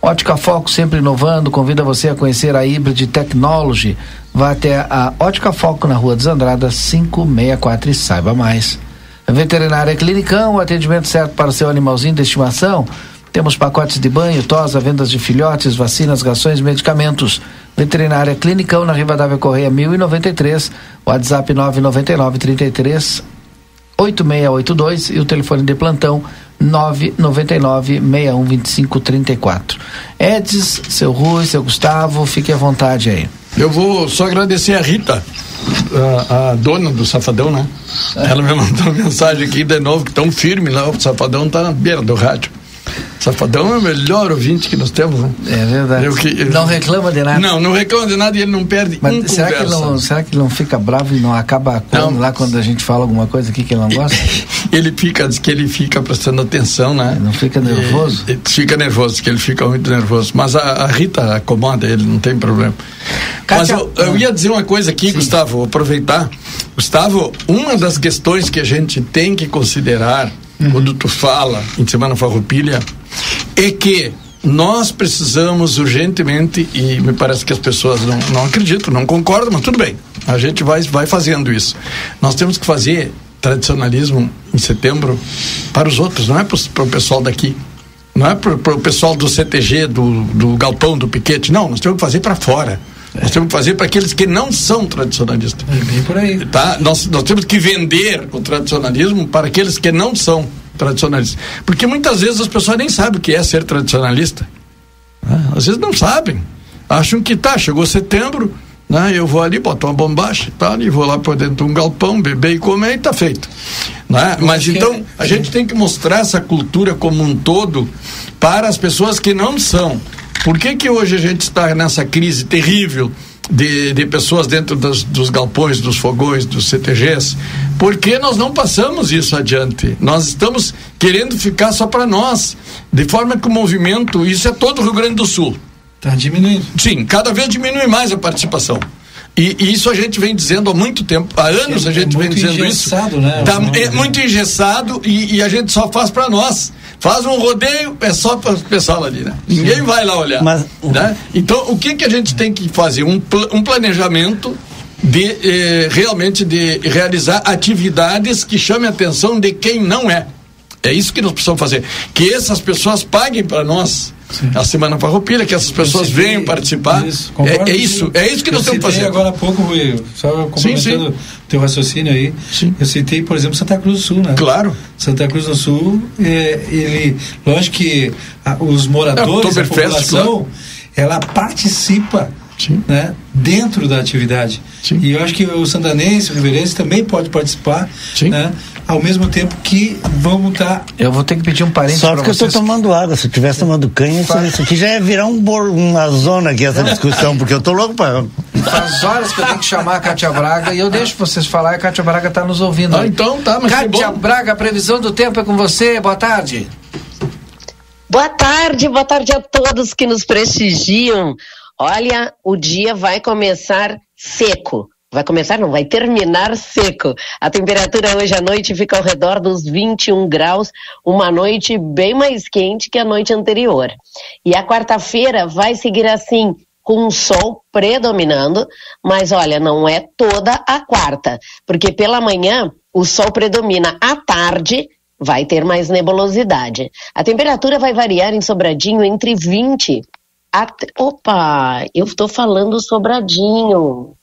Ótica Foco sempre inovando, convida você a conhecer a Hybrid Technology. Vá até a Ótica Foco na Rua dos Andradas 564 e saiba mais. Veterinária Clinicão, o atendimento certo para o seu animalzinho de estimação. Temos pacotes de banho, tosa, vendas de filhotes, vacinas, rações, medicamentos. Veterinária Clinicão na Rivadavia Correia 1093, WhatsApp 999 33 8682 e o telefone de plantão 999 6125 34. Edis, seu Rui, seu Gustavo, fique à vontade aí. Eu vou só agradecer a Rita, a, a dona do Safadão, né? Ela me mandou mensagem aqui de novo, que tão firme lá, o Safadão tá na beira do rádio. Safadão é o melhor ouvinte que nós temos, né? É verdade. Eu que- não reclama de nada. Não, não reclama de nada e ele não perde Mas um será, que ele conversa. não, será que ele não fica bravo e não acaba quando, Não. lá quando a gente fala alguma coisa aqui que ele não gosta? Ele fica, diz que ele fica prestando atenção, né? Não fica nervoso? E- fica nervoso, que ele fica muito nervoso. Mas a, a Rita acomoda ele, não tem problema. Kátia- Mas eu, eu ia dizer uma coisa aqui, Gustavo, vou aproveitar. Gustavo, uma das questões que a gente tem que considerar Uhum. quando tu fala em Semana Farroupilha é que nós precisamos urgentemente, e me parece que as pessoas não, não acreditam, não concordam, mas tudo bem, a gente vai, vai fazendo isso. Nós temos que fazer tradicionalismo em setembro para os outros, não é para o pessoal daqui. Não é para o pessoal do CTG, do, do galpão, do piquete. Não, nós temos que fazer para fora. Nós temos que fazer para aqueles que não são tradicionalistas. É bem por aí. Tá? Nós, nós temos que vender o tradicionalismo para aqueles que não são tradicionalistas. Porque muitas vezes as pessoas nem sabem o que é ser tradicionalista. né? Às vezes não sabem. Acham que tá, chegou setembro, né? Eu vou ali, boto uma bombacha e tal, e vou lá por dentro de um galpão, beber e comer e tá feito. Né? Mas então, é- a gente tem que mostrar essa cultura como um todo para as pessoas que não são. Por que que hoje a gente está nessa crise terrível de, de pessoas dentro das- dos galpões, dos fogões, dos CTGs? Porque nós não passamos isso adiante. Nós estamos querendo ficar só para nós. De forma que o movimento, isso é todo o Rio Grande do Sul. Tá diminuindo. Sim, cada vez diminui mais a participação. E, e isso a gente vem dizendo há muito tempo, há anos É- a gente é vem muito dizendo engessado, isso. né? Tá, é não. muito engessado e, e a gente só faz para nós. Faz um rodeio, é só para o pessoal ali, né? Ninguém vai lá olhar. Mas- né? Então, o que, que a gente tem que fazer? Um, pla- um planejamento de eh, realmente de realizar atividades que chamem a atenção de quem não é. É isso que nós precisamos fazer. Que essas pessoas paguem para nós Sim. a Semana Farroupilha, que essas pessoas citei, venham participar. Isso, é, é, isso, é isso que nós estamos fazendo. agora há pouco, Rui, só complementando o teu raciocínio aí, sim. eu citei, por exemplo, Santa Cruz do Sul, né? Claro. Santa Cruz do Sul, é, ele, lógico que a, os moradores, é, a população, claro. ela participa Sim. Né, dentro da atividade. Sim. E eu acho que o santanense, o riverense também pode participar, Sim. né, ao mesmo tempo que vamos estar. Tá... Eu vou ter que pedir um parente Só porque eu estou tomando água. Se eu tivesse tomando canha, isso, isso aqui já ia virar um bor, uma zona aqui, essa discussão, porque eu estou louco para. Faz horas que eu tenho que chamar a Cátia Braga e eu deixo vocês falar a Cátia Braga está nos ouvindo. Ah, então tá, mas Cátia Braga, a previsão do tempo é com você. Boa tarde. Boa tarde, boa tarde a todos que nos prestigiam. Olha, o dia vai começar seco. Vai começar, não, vai terminar seco. A temperatura hoje à noite fica ao redor dos 21 graus, uma noite bem mais quente que a noite anterior. E a quarta-feira vai seguir assim, com o sol predominando, mas olha, não é toda a quarta, porque pela manhã o sol predomina, à tarde vai ter mais nebulosidade. A temperatura vai variar em Sobradinho entre 20 Opa, eu estou falando sobradinho.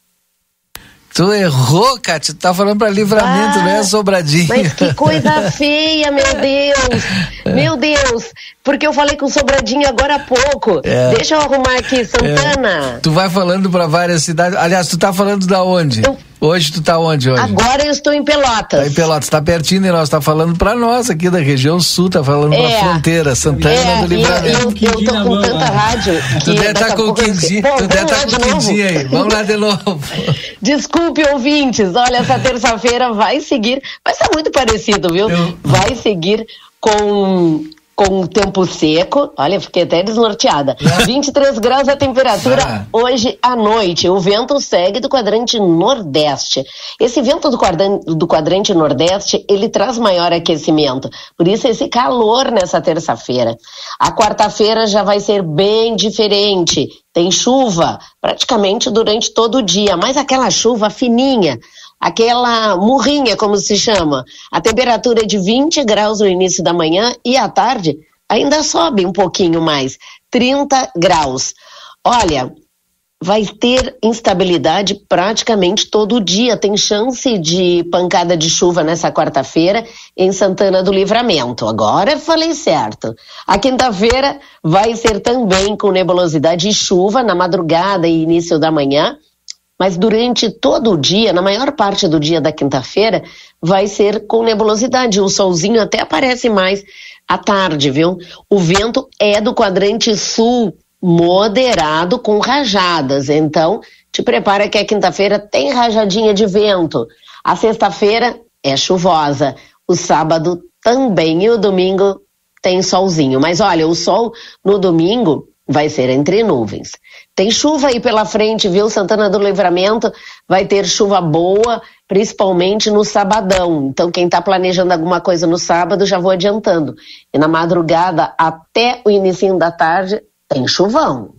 Tu errou, Cátia. Tu tá falando pra livramento, ah, não é sobradinho. Mas que coisa feia, meu Deus. Meu Deus. Porque eu falei com sobradinho agora há pouco. É. Deixa eu arrumar aqui, Santana. É. Tu vai falando pra várias cidades. Aliás, tu tá falando da onde? Eu Hoje tu tá onde hoje? Agora eu estou em Pelotas. Tá em Pelotas, tá pertinho de nós, tá falando pra nós aqui da região sul, tá falando é, pra fronteira, Santana é, do Livramento. Eu, eu, eu tô com tanta rádio Tu deve estar tá com o quinzinho, tu deve estar tá com o quinzinho aí. Vamos lá de novo. Desculpe, ouvintes, olha, essa terça-feira vai seguir, vai ser muito parecido, viu? Eu... Vai seguir com com o tempo seco. Olha, fiquei até desnorteada. 23 graus a temperatura ah. hoje à noite. O vento segue do quadrante nordeste. Esse vento do quadrante, do quadrante nordeste, ele traz maior aquecimento. Por isso esse calor nessa terça-feira. A quarta-feira já vai ser bem diferente. Tem chuva praticamente durante todo o dia, mas aquela chuva fininha aquela murrinha, como se chama. A temperatura é de 20 graus no início da manhã e à tarde ainda sobe um pouquinho mais, 30 graus. Olha, vai ter instabilidade praticamente todo dia. Tem chance de pancada de chuva nessa quarta-feira em Santana do Livramento. Agora falei certo. A quinta-feira vai ser também com nebulosidade e chuva na madrugada e início da manhã mas durante todo o dia, na maior parte do dia da quinta-feira, vai ser com nebulosidade. O solzinho até aparece mais à tarde, viu? O vento é do quadrante sul moderado com rajadas. Então, te prepara que a quinta-feira tem rajadinha de vento. A sexta-feira é chuvosa. O sábado também e o domingo tem solzinho. Mas olha, o sol no domingo vai ser entre nuvens. Tem chuva aí pela frente, viu? Santana do Livramento vai ter chuva boa, principalmente no sabadão. Então, quem está planejando alguma coisa no sábado, já vou adiantando. E na madrugada, até o início da tarde, tem chuvão.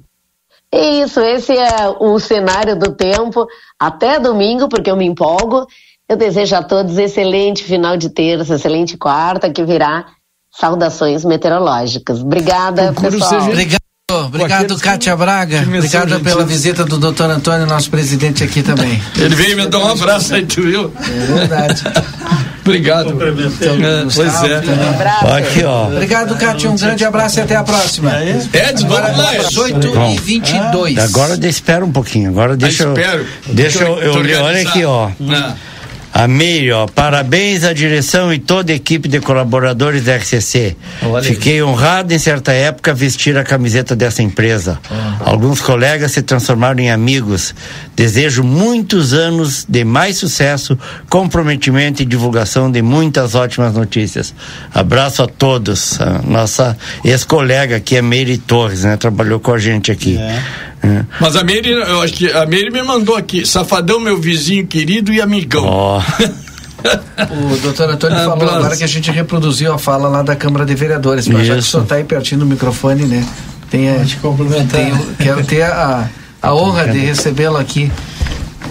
É isso, esse é o cenário do tempo. Até domingo, porque eu me empolgo. Eu desejo a todos excelente final de terça, excelente quarta, que virá saudações meteorológicas. Obrigada, pessoal. Obrigado. Obrigado, Kátia Braga. Obrigado pela visita do doutor Antônio, nosso presidente aqui também. Ele veio me dar um abraço aí, tu viu? É verdade. Obrigado. Então, pois é. Aqui, ó. Obrigado, Kátia. Um grande abraço e até a próxima. É Ed, vamos lá. 8 e 22 Agora espera um pouquinho. Agora deixa eu. Deixa eu, eu, eu olha aqui, ó. Não. Amei, ó. Parabéns à direção e toda a equipe de colaboradores da RCC. Olha Fiquei honrado em certa época vestir a camiseta dessa empresa. Alguns colegas se transformaram em amigos. Desejo muitos anos de mais sucesso, comprometimento e divulgação de muitas ótimas notícias. Abraço a todos. A nossa ex-colega aqui é Meire Torres, né? Trabalhou com a gente aqui. É. É. Mas a Meire, eu acho que a Meire me mandou aqui, safadão, meu vizinho querido e amigão. Oh. o doutor Antônio falou agora que a gente reproduziu a fala lá da Câmara de Vereadores, mas Isso. já que o senhor está aí pertinho do microfone, né? Tem a, Pode complementar. Tem, quero ter a, a honra de recebê-lo aqui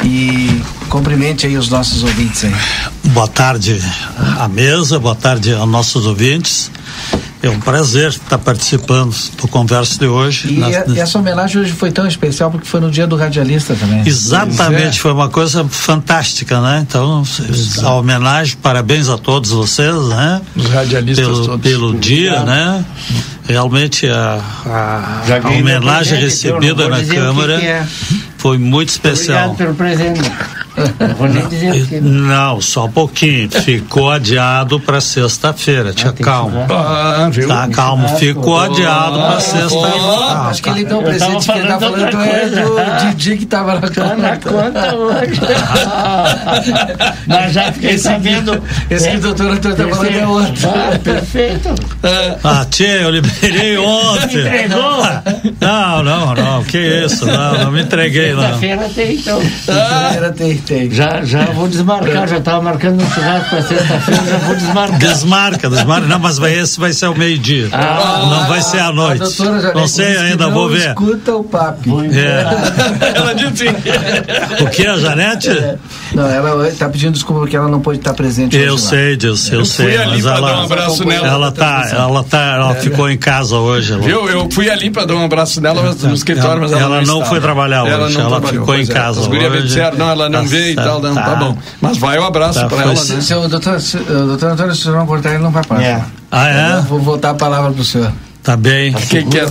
e cumprimente aí os nossos ouvintes aí. Boa tarde à mesa, boa tarde aos nossos ouvintes. É um prazer estar participando do conversa de hoje. E, a, e, essa homenagem hoje foi tão especial porque foi no dia do radialista também. Exatamente, é. foi uma coisa fantástica, né? Então, Exato. a homenagem, parabéns a todos vocês, né? Os radialistas pelo, todos. Pelo dia, né? Realmente a, a, a homenagem recebida na Câmara que que é. foi muito especial. Obrigado pelo presente. Não, não, só um pouquinho. Ficou adiado para sexta-feira. Tinha ah, calma. Ah, viu? Tá, calma. Ficou adiado para sexta-feira. Acho que ele deu um presente que ele tá falando é do Didi que tava na conta. na conta hoje. Mas já fiquei esse sabendo. esse que o doutor Antônio tá falando é outro. Ah, perfeito. Ah, tia, eu liberei ontem. Me entregou? Não, não, não. Que isso? Não, não me entreguei, não. Sexta-feira tem, então. Sexta-feira tem tem. Já, já vou desmarcar, já estava marcando um churrasco para sexta-feira, já vou desmarcar. Desmarca, desmarca. Não, mas vai, esse vai ser o meio-dia. Ah, não vai ser à noite. não sei ainda, vou ver. Escuta o papo. É. ela disse. o que, a Janete? É. Não, ela está pedindo desculpa porque ela não pode estar presente. Eu sei disso, eu, eu sei. Fui ali para dar um abraço nela. Ela tá, ela tá, ela é, ficou em casa hoje. Ela... Viu? Eu fui ali para dar um abraço nela no escritório, mas ela, ela não, não foi trabalhar hoje. Ela, ela ficou em é. casa hoje. Disseram, não, ela não tá veio e tal, não, tá, tá bom. Mas vai o um abraço tá, para ela. Se, né? se o doutor, se, o doutor Antônio, se não cortar, ele não vai parar. É. Ah, é? vou voltar a palavra para o senhor. Tá bem. Quem quer?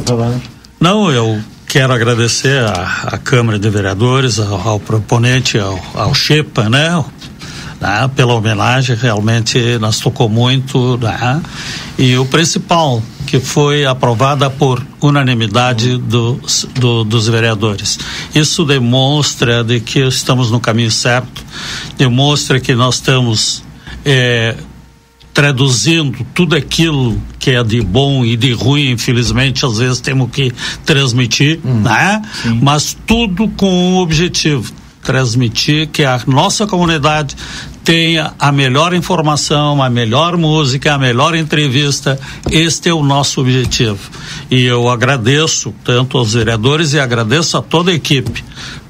Não, eu quero agradecer à Câmara de Vereadores, ao, ao proponente, ao, ao Xepa, né? Né, pela homenagem, realmente nos tocou muito, né? E o principal, que foi aprovada por unanimidade dos, do, dos vereadores. Isso demonstra de que estamos no caminho certo, demonstra que nós estamos é, traduzindo tudo aquilo que é de bom e de ruim, infelizmente, às vezes temos que transmitir, hum, né? Sim. Mas tudo com um objetivo transmitir que a nossa comunidade tenha a melhor informação, a melhor música, a melhor entrevista. Este é o nosso objetivo. E eu agradeço tanto aos vereadores e agradeço a toda a equipe,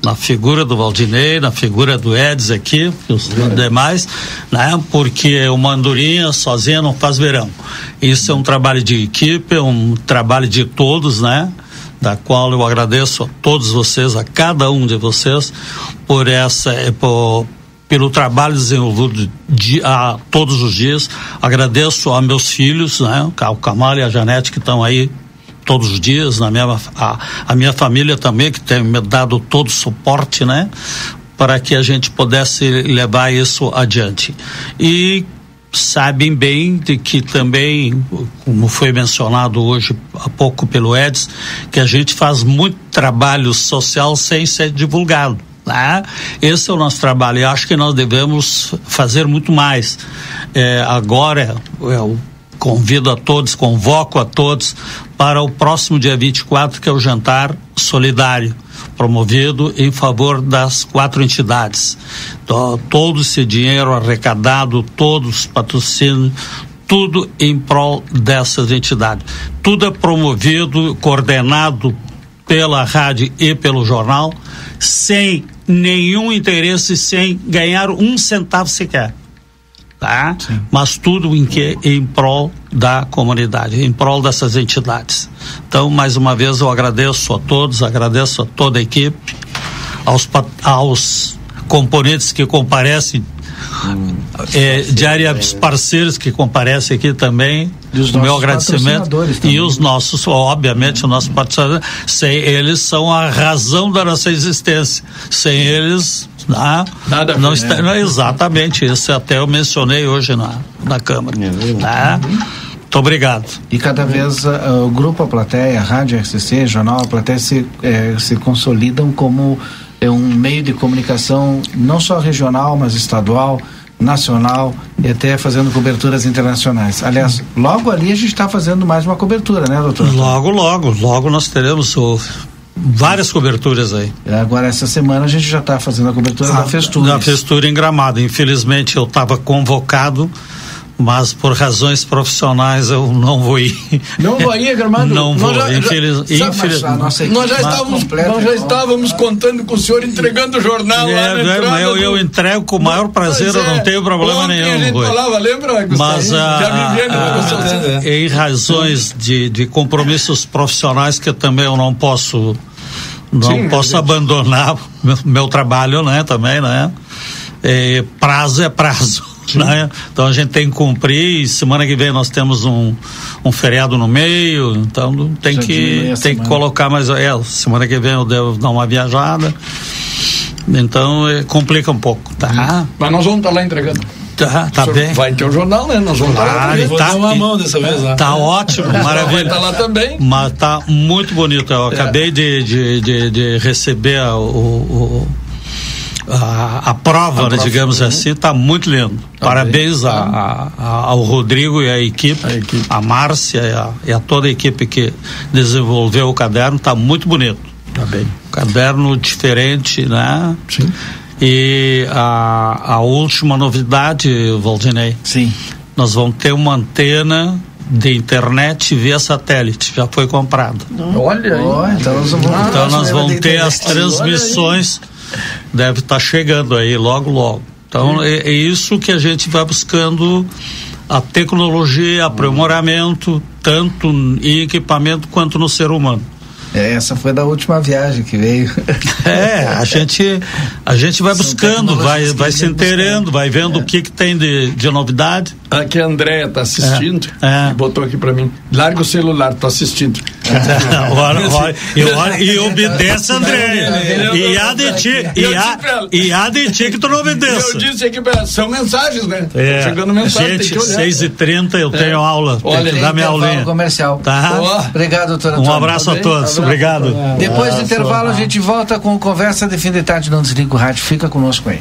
na figura do Valdinei, na figura do Eds aqui, os é. demais, né? Porque o Mandurinha sozinha não faz verão. Isso é um trabalho de equipe, é um trabalho de todos, né? da qual eu agradeço a todos vocês, a cada um de vocês, por essa, por, pelo trabalho desenvolvido de, a, todos os dias. Agradeço a meus filhos, né, o Camal e a Janete, que estão aí todos os dias, na minha, a, a minha família também, que tem me dado todo o suporte, né? Para que a gente pudesse levar isso adiante. E sabem bem de que também, como foi mencionado hoje há pouco pelo Eds, que a gente faz muito trabalho social sem ser divulgado. Né? Esse é o nosso trabalho e acho que nós devemos fazer muito mais. É, agora, eu convido a todos, convoco a todos para o próximo dia 24, que é o jantar solidário promovido em favor das quatro entidades. Então, todo esse dinheiro arrecadado, todos os patrocínios, tudo em prol dessas entidades. Tudo é promovido, coordenado pela rádio e pelo jornal, sem nenhum interesse, sem ganhar um centavo sequer tá? Sim. Mas tudo em que em prol da comunidade, em prol dessas entidades. Então, mais uma vez eu agradeço a todos, agradeço a toda a equipe, aos aos componentes que comparecem É, diários parceiros que comparecem aqui também. o meu agradecimento. E os nossos, obviamente, os nossos patrocinadores, sem eles são a razão da nossa existência. Sem eles, ah, Nada não está, não, exatamente isso até eu mencionei hoje na, na Câmara. É tá? Muito obrigado. E cada vez uh, o Grupo A Plateia, a Rádio RCC, Jornal A Plateia se, eh, se consolidam como eh, um meio de comunicação não só regional, mas estadual, nacional e até fazendo coberturas internacionais. Aliás, logo ali a gente está fazendo mais uma cobertura, né, doutor? Logo, logo, logo nós teremos o várias coberturas aí. Agora, essa semana a gente já está fazendo a cobertura a, da Festura. Da Festura em Gramado. Infelizmente, eu estava convocado mas por razões profissionais eu não vou ir. Não vou ir, Gramado? Não vou, Nós já- infeliz, já- infeliz- Nós já estávamos, nós já estávamos contando com o senhor entregando o jornal lá É, na é, entrada eu, do- eu entrego com o maior prazer, eu não é. tenho problema Ontem nenhum. a gente Rui. falava, lembra, Gustavo? Mas Já vivendo com ah, o seu- ah, em razões de, de compromissos profissionais que também eu não posso não Sim, posso abandonar meu, meu trabalho, né? Também, né? É, prazo é prazo. Né? Então a gente tem que cumprir e semana que vem nós temos um, um feriado no meio, então tem Já que tem que colocar mais é, semana que vem eu devo dar uma viajada. Então é, complica um pouco, tá? Mas nós vamos estar lá entregando. Tá, tá bem. Vai ter o jornal, né? Nós vamos estar lá Ah, também. tá, Tá ótimo, Vai maravilha. estar lá também. Mas tá muito bonito. Eu acabei de, de, de, de receber o, o- a, a prova, né, digamos assim, tá muito lindo. Parabéns a- a- a- ao Rodrigo e à equipe, a, Márcia e a, e a toda a equipe que desenvolveu o caderno, tá muito bonito. Tá bem. Caderno diferente, né? Sim. E a, a última novidade, Valdinei. Sim. Nós vamos ter uma antena de internet via satélite, já foi comprada. Olha aí. Então nós vamos, Então nós vamos ter as transmissões, deve estar chegando aí logo, logo. Então é, é isso que a gente vai buscando a tecnologia, aprimoramento, tanto em equipamento quanto no ser humano. É, essa foi da última viagem que veio. É, a gente, a gente vai São buscando, vai, vai se inteirando, vai vendo o que, que tem de, de novidade. Aqui a Andréia tá assistindo É. e botou aqui pra mim. Larga o celular, tô assistindo. Olha, olha, e, olha, e obedece, André. E há de ti, e há, e há de ti que tu não Eu obedece. disse aqui, são mensagens, né? É, Chegando mensagem, gente, que olhar. 6 e 30 eu tenho aula. Olha, tem que dar minha Intervalo aulinha. comercial. Tá? Ó. Obrigado, doutora Um Antônio. abraço a bem? todos. Abraço. Obrigado. Depois do intervalo, a gente volta com conversa de fim de tarde. Não desliga o rádio, fica conosco aí.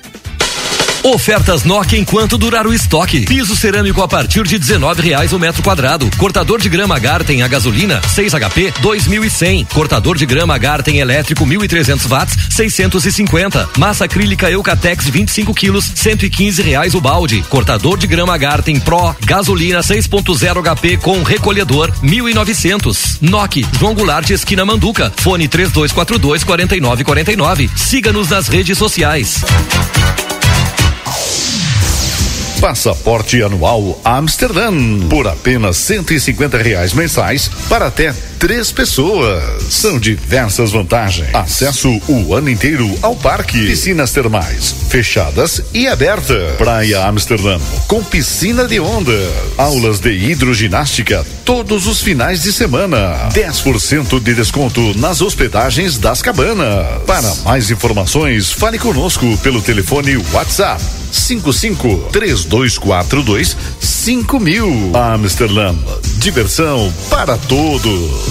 Ofertas Nokia enquanto durar o estoque. Piso cerâmico a partir de R$19,00 o metro quadrado. Cortador de grama Garten a gasolina 6 HP 2.100. Cortador de grama Garten elétrico 1.300 watts 650. Massa acrílica Eucatex 25 quilos 115 reais o balde. Cortador de grama Garten Pro gasolina 6.0 HP com recolhedor 1.900. Nokia João Goulart esquina Manduca. Fone 3242 4949. Siga-nos nas redes sociais. Passaporte anual Amsterdã por apenas 150 reais mensais para até três pessoas. São diversas vantagens. Acesso o ano inteiro ao parque, piscinas termais fechadas e abertas. Praia Amsterdã com piscina de onda, aulas de hidroginástica todos os finais de semana. 10% de desconto nas hospedagens das cabanas. Para mais informações, fale conosco pelo telefone WhatsApp 55 3242 5000. Amsterdã, diversão para todos.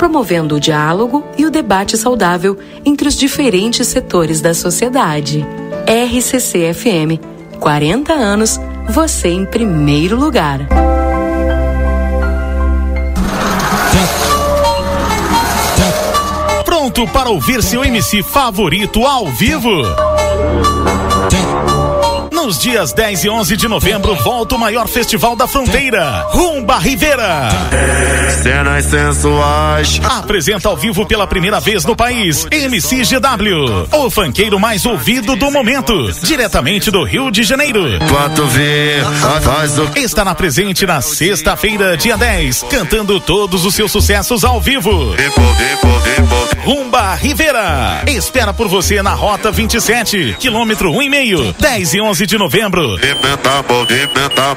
promovendo o diálogo e o debate saudável entre os diferentes setores da sociedade. RCC FM, 40 anos, você em primeiro lugar. Pronto para ouvir seu MC favorito ao vivo? Nos dias 10 e 11 de novembro, volta o maior festival da fronteira, Rumba Rivera. Cenas sensuais. Apresenta ao vivo pela primeira vez no país, MCGW, o fanqueiro mais ouvido do momento, diretamente do Rio de Janeiro. Quanto vê, faz o... Estará presente na sexta-feira, dia 10, cantando todos os seus sucessos ao vivo. Rumba Rivera. Espera por você na Rota 27, quilômetro 1,5, 10 e 11 de novembro.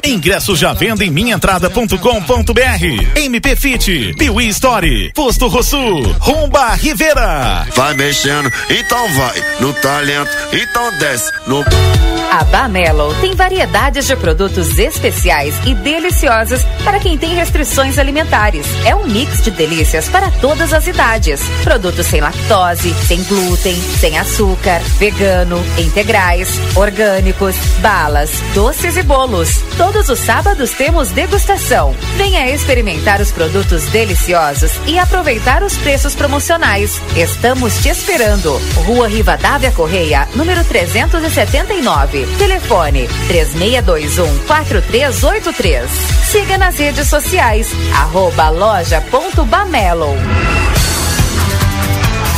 Ingressos já venda em minhaentrada.com.br. MP Fit, Piuí Story, Posto Rosso, Rumba Rivera. Vai mexendo, então vai. No talento, então desce. No... A Bamelo tem variedades de produtos especiais e deliciosos para quem tem restrições alimentares. É um mix de delícias para todas as idades. Produtos sem lactose, sem glúten, sem açúcar, vegano, integrais, orgânicos, balas, doces e bolos. Todos os sábados temos degustação. Venha experimentar os produtos deliciosos e aproveitar os preços promocionais. Estamos te esperando. Rua Rivadavia Correia, número 379. Telefone 3621 4383. Siga nas redes sociais, arroba loja.bamelo.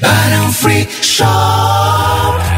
Barão Free Shop.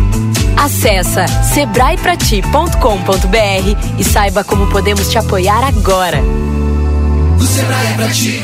Acesse sebraeprati.com.br e saiba como podemos te apoiar agora. O Sebrae é pra ti.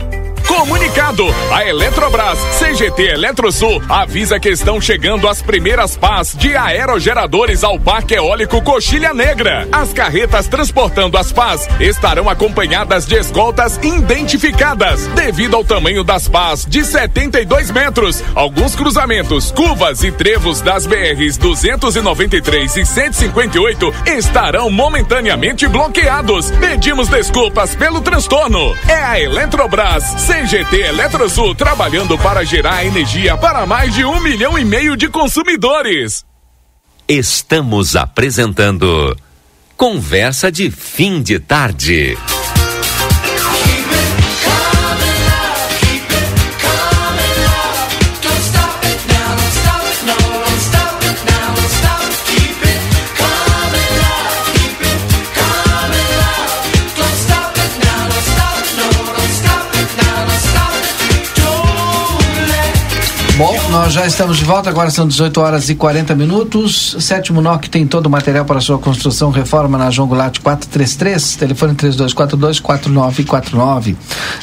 Comunicado: a Eletrobras CGT Eletrosul avisa que estão chegando as primeiras pás de aerogeradores ao Parque Eólico Coxilha Negra. As carretas transportando as pás estarão acompanhadas de escoltas identificadas. Devido ao tamanho das pás de 72 metros, alguns cruzamentos, curvas e trevos das BRs 293 e 158 estarão momentaneamente bloqueados. Pedimos desculpas pelo transtorno. É a Eletrobras CGT Eletrosul trabalhando para gerar energia para mais de um milhão e meio de consumidores. Estamos apresentando Conversa de Fim de Tarde. Nós já estamos de volta, agora são 18 horas e 40 minutos. Sétimo NOC tem todo o material para sua construção, reforma na João Goulart 433, telefone 3242-4949.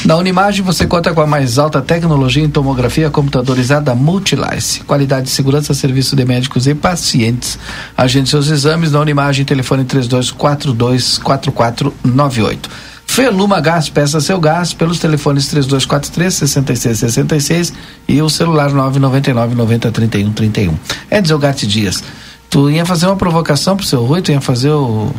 Na Unimagem você conta com a mais alta tecnologia em tomografia computadorizada Multilice. Qualidade de segurança, serviço de médicos e pacientes. Agende seus exames na Unimagem, telefone 3242-4498. Feluma Gás, peça seu gás pelos telefones 3243 6666 e o celular 999 90 31 31. Edson Gatti Dias, tu ia fazer uma provocação pro seu Rui, tu ia fazer o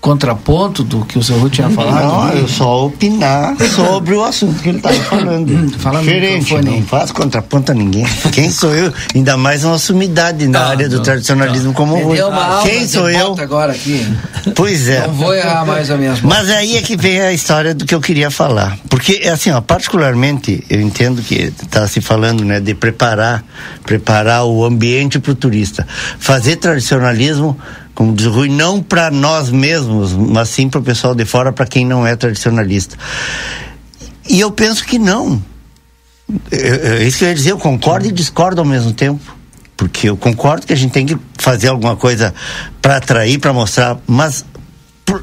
contraponto do que o seu Rui tinha falado? Não, eu só opinar sobre o assunto que ele estava falando. Fala no Diferente, não faço contraponto a ninguém. Quem sou eu? Ainda mais uma sumidade na área do tradicionalismo como o Me Rui. deu uma aula Quem sou eu? agora aqui. Pois é. Não vou errar mais as minhas Mas aí é que vem a história do que eu queria falar. Porque, assim, ó, particularmente, eu entendo que está se falando né, de preparar, preparar o ambiente para o turista. Fazer tradicionalismo, como diz Rui, não para nós mesmos, mas sim para o pessoal de fora, para quem não é tradicionalista. E eu penso que não. É é isso que eu ia dizer, eu concordo e discordo ao mesmo tempo. Porque eu concordo que a gente tem que fazer alguma coisa para atrair, para mostrar, mas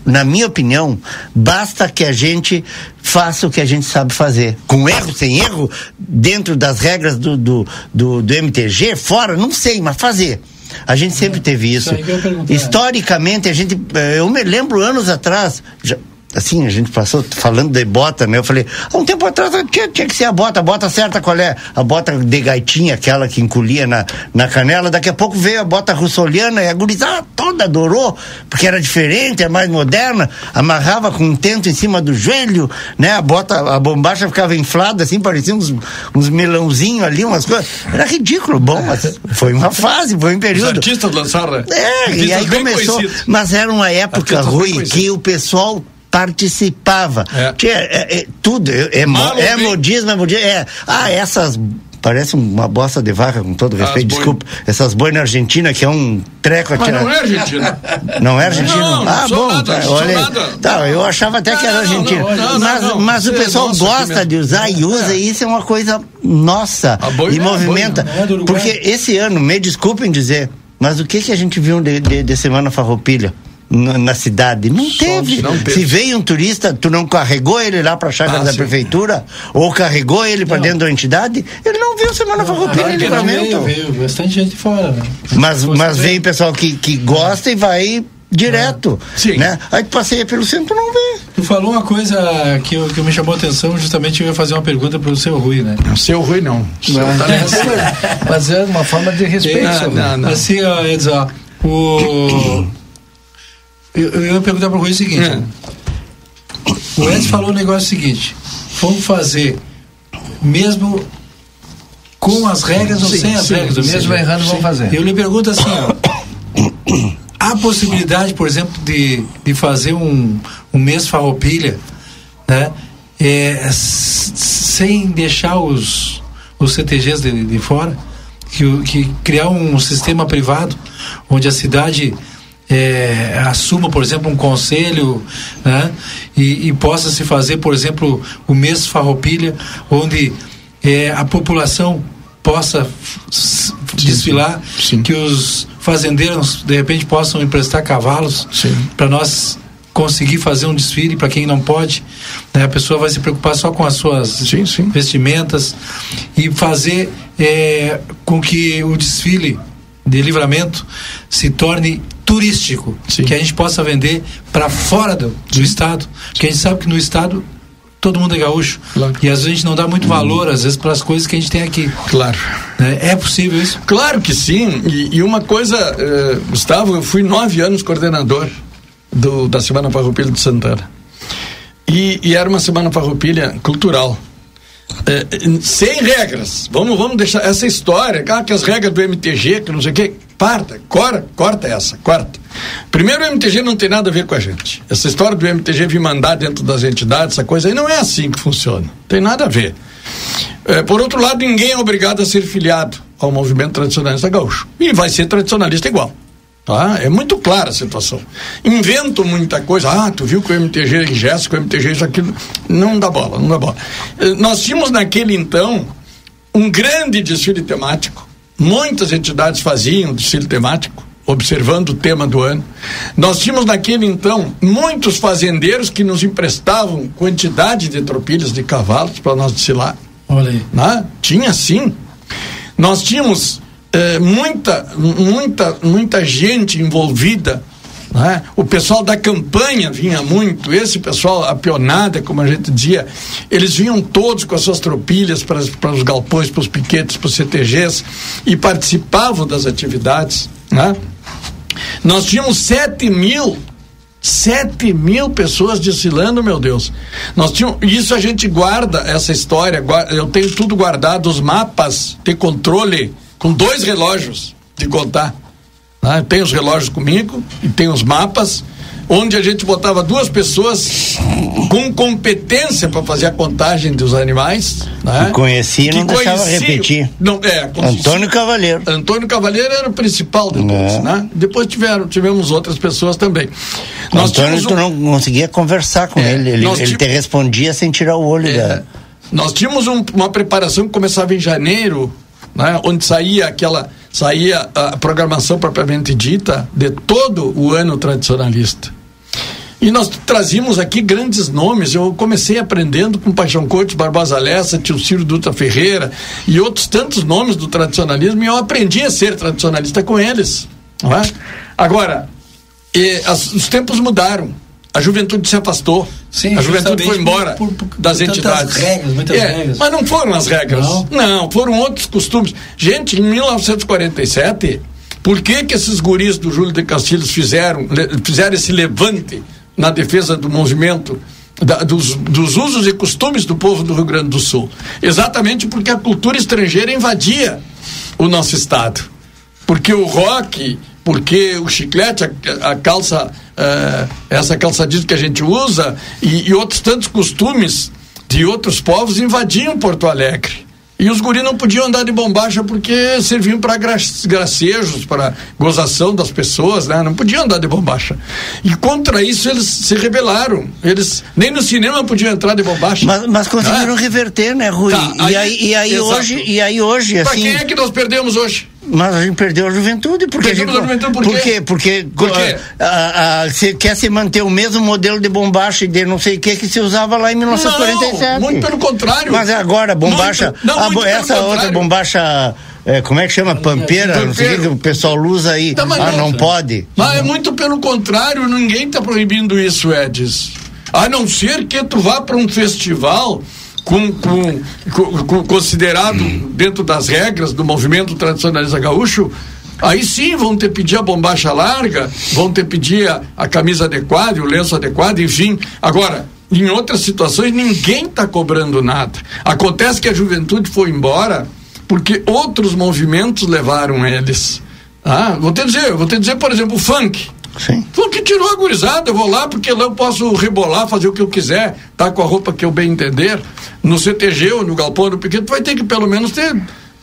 na minha opinião, basta que a gente faça o que a gente sabe fazer. Com erro, sem erro, dentro das regras do, do, do, do MTG, fora, não sei, mas fazer. A gente sempre teve isso. perguntar. Historicamente, a gente. eh, Eu me lembro anos atrás. já- assim, a gente passou falando de bota, né? Eu falei, há um tempo atrás tinha, tinha que ser a bota, a bota certa qual é? A bota de gaitinha, aquela que encolhia na, na canela. Daqui a pouco veio a bota russoliana e a gurizada toda adorou, porque era diferente, é mais moderna. Amarrava com um tento em cima do joelho, né? A bota, a bombacha ficava inflada, assim, parecia uns, uns melãozinhos ali, umas coisas. Era ridículo, bom, mas foi uma fase, foi um Os período. artistas lançaram. É, e artistas aí bem começou. conhecidos. Mas era uma época, Artistas bem Rui, conhecidos. que o pessoal participava. Tinha, é, é, tudo, é, é, mo- Malo é bem. modismo, é modismo. É, ah, essas. Parece uma bosta de vaca, com todo respeito, boi- desculpa. Essas boinas argentinas, que é um treco Mas atirar. não é Argentina. Não é argentino? Não, ah, bom, nada, tá, olha nada. Tá, eu achava até que era Não, não, não, não, mas não. mas o é pessoal aqui gosta de usar e usa, e isso é uma coisa nossa. boi e não é movimenta. boi, não é Uruguai. Porque esse ano, me desculpem dizer, mas o que, que a gente viu de, de, de Semana Farroupilha? Na, na cidade, não teve. não teve. Se veio um turista, tu não carregou ele lá para a chácara Ah, da sim. prefeitura ou carregou ele para dentro da entidade, ele não viu Semana Farroupilha em livramento. Veio, veio bastante gente fora, né? Mas, mas vem pessoal que, que gosta e vai direto. Sim. Né? Aí tu passeia pelo centro não vê. Tu falou uma coisa que, eu- que me chamou a atenção, justamente eu ia fazer uma pergunta pro seu Rui, né? O seu Rui não. Mas, tá mas é uma forma de respeito. É, seu Rui. não, não. Assim, ó, Edson, ó, o... Eu, eu ia perguntar pro Rui o seguinte. É. O Edson falou o negócio seguinte. Vamos fazer mesmo com as regras ou Sim, sem as sim, regras. mesmo errando, vamos fazer. Eu lhe pergunto assim, ó. há possibilidade, por exemplo, de, de fazer um, um mês farroupilha, né? É, sem deixar os, os CTGs de, de fora, que, o- que criar um sistema privado onde a cidade é, assuma, por exemplo, um conselho, né? E, e possa se fazer, por exemplo, o mês farroupilha, onde é, a população possa desfilar, que os fazendeiros de repente possam emprestar cavalos para nós conseguir fazer um desfile para quem não pode, né? a pessoa vai se preocupar só com as suas vestimentas e fazer é, com que o desfile de livramento se torne turístico, que a gente possa vender para fora do, do estado, porque a gente sabe que no estado todo mundo é gaúcho e às vezes a gente não dá muito valor às vezes para as coisas que a gente tem aqui. Claro. É possível isso? Claro que sim. E, e uma coisa, eh, Gustavo, eu fui nove anos coordenador do, da Semana Farroupilha de Santana. E, e era uma Semana Farroupilha cultural. Eh, sem regras. Vamos, vamos deixar essa história, ah, que as regras do MTG, que não sei o quê. Parta, corta, corta essa, corta. Primeiro, o MTG não tem nada a ver com a gente. Essa história do MTG vir mandar dentro das entidades, essa coisa aí não é assim que funciona. Tem nada a ver. Eh, por outro lado, ninguém é obrigado a ser filiado ao movimento tradicionalista gaúcho. E vai ser tradicionalista igual. Tá? É muito clara a situação. Invento muita coisa. Ah, tu viu que o MTG ingesta, que o MTG isso, aquilo. Não dá bola, não dá bola. Eh, Nós tínhamos naquele então um grande desfile temático. Muitas entidades faziam desfile temático, observando o tema do ano. Nós tínhamos naquele então muitos fazendeiros que nos emprestavam quantidade de tropilhas de cavalos para nós desfilar. Olha aí. Né? Tinha sim. Nós tínhamos eh, muita, muita, muita gente envolvida. né? O pessoal da campanha vinha muito, esse pessoal, a pionada, como a gente dizia, eles vinham todos com as suas tropilhas para, para os galpões, para os piquetes, para os CTGs e participavam das atividades. Né? Nós tínhamos 7 mil 7 mil pessoas desfilando, meu Deus. Nós tínhamos, isso a gente guarda, essa história, gua- eu tenho tudo guardado, os mapas de controle, com dois relógios de contar. Né? Tenho os relógios comigo e tenho os mapas, onde a gente botava duas pessoas com competência para fazer a contagem dos animais. Né? Que conhecia e não deixava repetir. Não, é, Antônio Cavalheiro. Antônio Cavalheiro era o principal de todos, né? Depois tiveram, tivemos outras pessoas também. Nós Antônio, tínhamos tu um- não conseguia conversar com É, ele. Ele, ele te respondia sem tirar o olho da. Nós tínhamos um- uma preparação que começava em janeiro, né, onde saía aquela saía a programação propriamente dita de todo o ano tradicionalista. E nós trazíamos aqui grandes nomes. Eu comecei aprendendo com Paixão Cortes, Barbosa Lessa, Tio Ciro Dutra Ferreira e outros tantos nomes do tradicionalismo. E eu aprendi a ser tradicionalista com eles. é? Agora, e as- os tempos mudaram. A juventude se afastou. Sim, a juventude foi embora por- por- por das entidades. regras, muitas É, regras. Mas não foram as regras. Não. foram outros costumes. Gente, em 1947, por que que esses guris do Júlio de Castilhos fizeram, fizeram esse levante na defesa do movimento, da- dos, dos usos e costumes do povo do Rio Grande do Sul? Exatamente porque a cultura estrangeira invadia o nosso estado. Porque o rock, porque o chiclete, a, a calça, eh, essa calça jeans que a gente usa e, e outros tantos costumes de outros povos invadiam Porto Alegre. E os guris não podiam andar de bombacha porque serviam para gracejos, para gozação das pessoas, né? Não podiam andar de bombacha. E contra isso eles se rebelaram. Eles nem no cinema podiam entrar de bombacha. Mas, mas conseguiram Ah. reverter, né, Rui? Tá, e aí, e aí hoje, e aí hoje, Pra assim. quem é que nós perdemos hoje? Mas a gente perdeu a juventude, porque Perdemos a a juventude por quê? Porque, Por quê? a- a- se quer se manter o mesmo modelo de bombacha e de não sei o que que se usava lá em 1947. Não, muito pelo contrário. Mas agora, bombacha, não, a essa outra bombacha, é, como é que chama? Pampeira, não sei o que que o pessoal usa aí. Tá, ah, não- não pode? Mas é muito pelo contrário, ninguém está proibindo isso, Edis. A não ser que tu vá para um festival com, com- com- considerado dentro das regras do movimento tradicionalista gaúcho, aí sim vão ter pedir a bombacha larga, vão ter pedir a, a camisa adequada, o lenço adequado, enfim. Agora, em outras situações, ninguém está cobrando nada. Acontece que a juventude foi embora porque outros movimentos levaram eles. Ah, vou te dizer, vou te dizer, por exemplo, o funk. Sim. Funk tirou a gurizada, eu vou lá porque lá eu posso rebolar, fazer o que eu quiser, tá com a roupa que eu bem entender. No CTG ou no galpão do pequeno, tu vai ter que pelo menos ter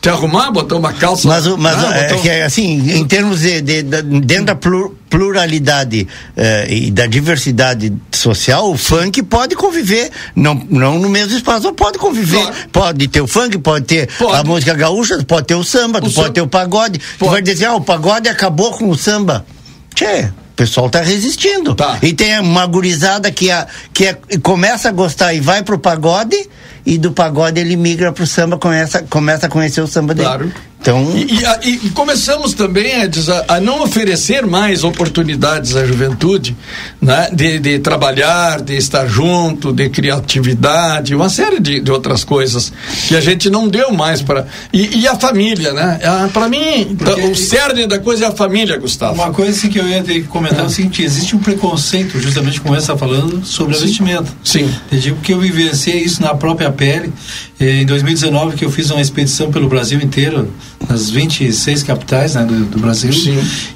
te arrumar, botar uma calça. Mas, o- mas ah, é, que é assim, em termos de, de- da- dentro da plu- pluralidade eh, e da diversidade social, o funk pode conviver, não, não no mesmo espaço, mas pode conviver. Pode ter o funk, pode ter a música gaúcha, pode ter o samba, tu pode ter o pagode. Tu vai dizer, ah, o pagode acabou com o samba. Tchê. O pessoal tá resistindo. E tem uma gurizada que, a, que é- começa a gostar e vai pro pagode, e do pagode ele migra pro samba, começa, começa a conhecer o samba dele. Então, E, e e- começamos também Edson, a, a não oferecer mais oportunidades à juventude né? de, de trabalhar, de estar junto, de criatividade, uma série de, de outras coisas que a gente não deu mais para. E, e a família, né? Para mim, o cerne da coisa é a família, Gustavo. Uma coisa que eu ia ter que comentar é o seguinte: existe um preconceito, justamente como você está falando, sobre a Sim. Sim. Entendi, porque eu vivenciei isso na própria pele. Eh, Em 2019, que eu fiz uma expedição pelo Brasil inteiro, nas 26 capitais né, do, do Brasil,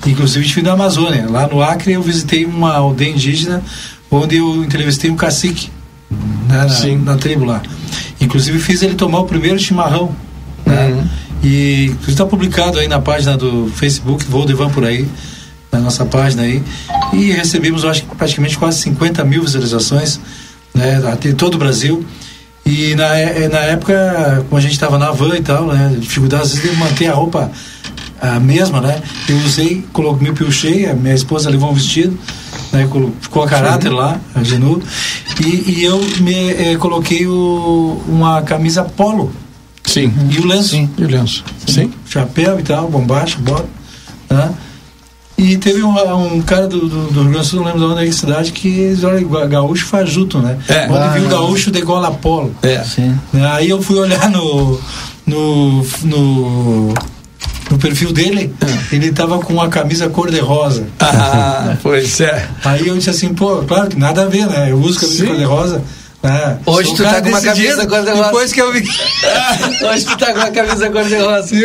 inclusive estive na Amazônia. Lá no Acre, eu visitei uma aldeia indígena, onde eu entrevistei um cacique né, na, na tribo lá. Inclusive, fiz ele tomar o primeiro chimarrão. Né? E está publicado aí na página do Facebook, Voo de Van por aí, na nossa página aí. E recebemos, eu acho praticamente quase 50 mil visualizações né, em todo o Brasil. E na, é- na época, como a gente estava na van e tal, né, dificuldade às vezes de manter a roupa a mesma, né? Eu usei, coloquei, me pilchei, a minha esposa levou um vestido, né, ficou a caráter lá, a Genu, e, e eu me eh, coloquei o, uma camisa polo. Sim. E o lenço. E o lenço. Sim. Chapéu e tal, bombacha, bota. Né? E teve um, um cara do, do, do Rio Grande do Sul, não lembro de onde é que cidade, que olha, ga- gaúcho fajuto, né? É. Onde Ah, viu é. gaúcho de gola polo. É. Né? Aí eu fui olhar no, no, no, no perfil dele, ele tava com uma camisa cor-de-rosa. Ah, pois é. Aí eu disse assim, pô, claro que nada a ver, né? Eu uso camisa Sim. cor-de-rosa. Né? Hoje Sou tu tá com uma camisa cor-de-rosa. Depois que eu vi. Hoje tu tá com a camisa cor-de-rosa.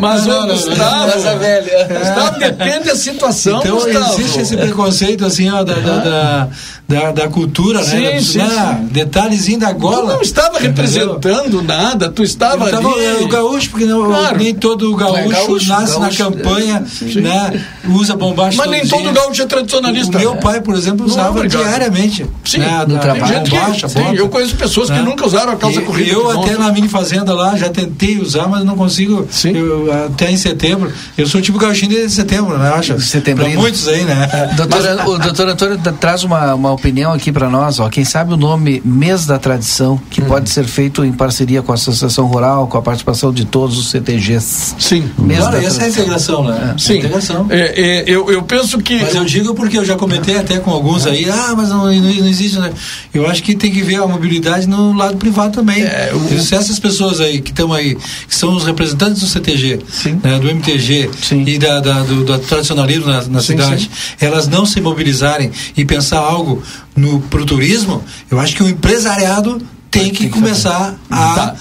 Mas Não, o não, Gustavo, velha. Gustavo, depende da situação, Então Gustavo. existe esse preconceito assim, ó, da, da, da, da, da cultura, Sim, né? Sim, ah, sim. Detalhezinho da gola. Tu não estava representando nada, tu estava tava, ali. é, o gaúcho, porque não, Claro. nem todo gaúcho, É, gaúcho, nasce gaúcho, na campanha, sim. né? Usa bombacha Mas nem todo gaúcho é tradicionalista. O meu pai, por exemplo, Não, usava obrigado. diariamente. Sim, né? no trabalho. Bombacha, sim, eu conheço pessoas que nunca usaram a calça E- corrida Eu até na mini fazenda lá já tentei usar, mas não consigo. Eu, até em setembro. Eu sou tipo gauchinho de setembro, né? Acho. Setembro. Pra muitos aí, né? Doutor, o doutor Antônio tra- traz uma, uma opinião aqui para nós, ó. Quem sabe o nome Mês da Tradição, que Hum. pode ser feito em parceria com a Associação Rural, com a participação de todos os CTGs. Sim. Mês Claro, da essa é a integração, né? Sim. A integração. É, é, eu, eu penso que. Mas eu digo porque eu já comentei até com alguns aí, ah, mas não, não, não existe. Né? Eu acho que tem que ver a mobilidade no lado privado também. É, Se essas pessoas aí que estão aí, que são os representantes do CTG, né, do MTG e da, da- do, do tradicionalismo na, na Sim, cidade, elas não se mobilizarem e pensar algo no, pro turismo, eu acho que o empresariado tem que, começar a Tá.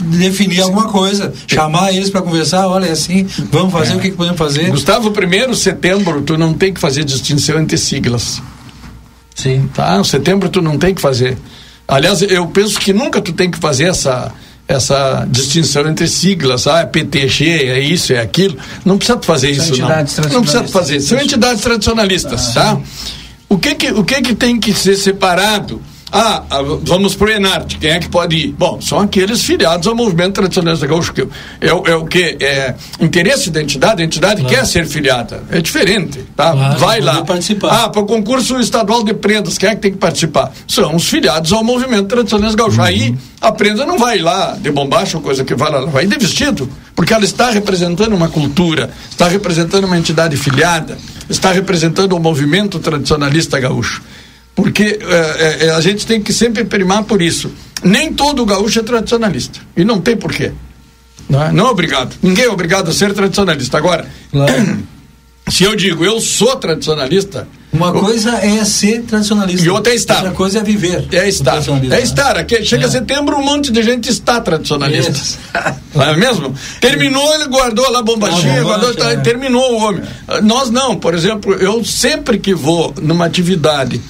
definir alguma coisa, chamar eles para conversar, olha, é assim, vamos fazer o que, que podemos fazer. Gustavo, primeiro setembro, tu não tem que fazer distinção entre siglas. Sim. Tá? Setembro tu não tem que fazer. Aliás, eu penso que nunca tu tem que fazer essa essa distinção entre siglas, ah, é PTG, é isso, é aquilo. Não precisa fazer São isso, não. entidades Não precisa fazer. São entidades tradicionalistas, tá? O que que, o que que tem que ser separado? Ah, ah, vamos pro Enarte, quem é que pode ir? Bom, são aqueles filiados ao movimento tradicionalista gaúcho, que é, o- é o que? É interesse da entidade, a entidade quer ser filiada. É diferente, tá? Claro, Vai lá. participar. Ah, para o concurso estadual de prendas, quem é que tem que participar? São os filiados ao movimento tradicionalista gaúcho. Aí a prenda não vai lá de bombacha ou coisa que vai lá, vai de vestido, porque ela está representando uma cultura, está representando uma entidade filiada, está representando o movimento tradicionalista gaúcho. Porque eh, a gente tem que sempre primar por isso. Nem todo gaúcho é tradicionalista. E não tem porquê. Não é, não é obrigado. Ninguém é obrigado a ser tradicionalista. Agora, se eu digo eu sou tradicionalista, Uma coisa é ser tradicionalista. E outra é estar. Outra coisa é viver. É estar. É estar. Aqui, chega É. setembro, um monte de gente está tradicionalista. Isso. Não é mesmo? Terminou, ele guardou lá a bombachinha, guardou, tá, é. terminou o homem. Nós não, por exemplo, eu sempre que vou numa atividade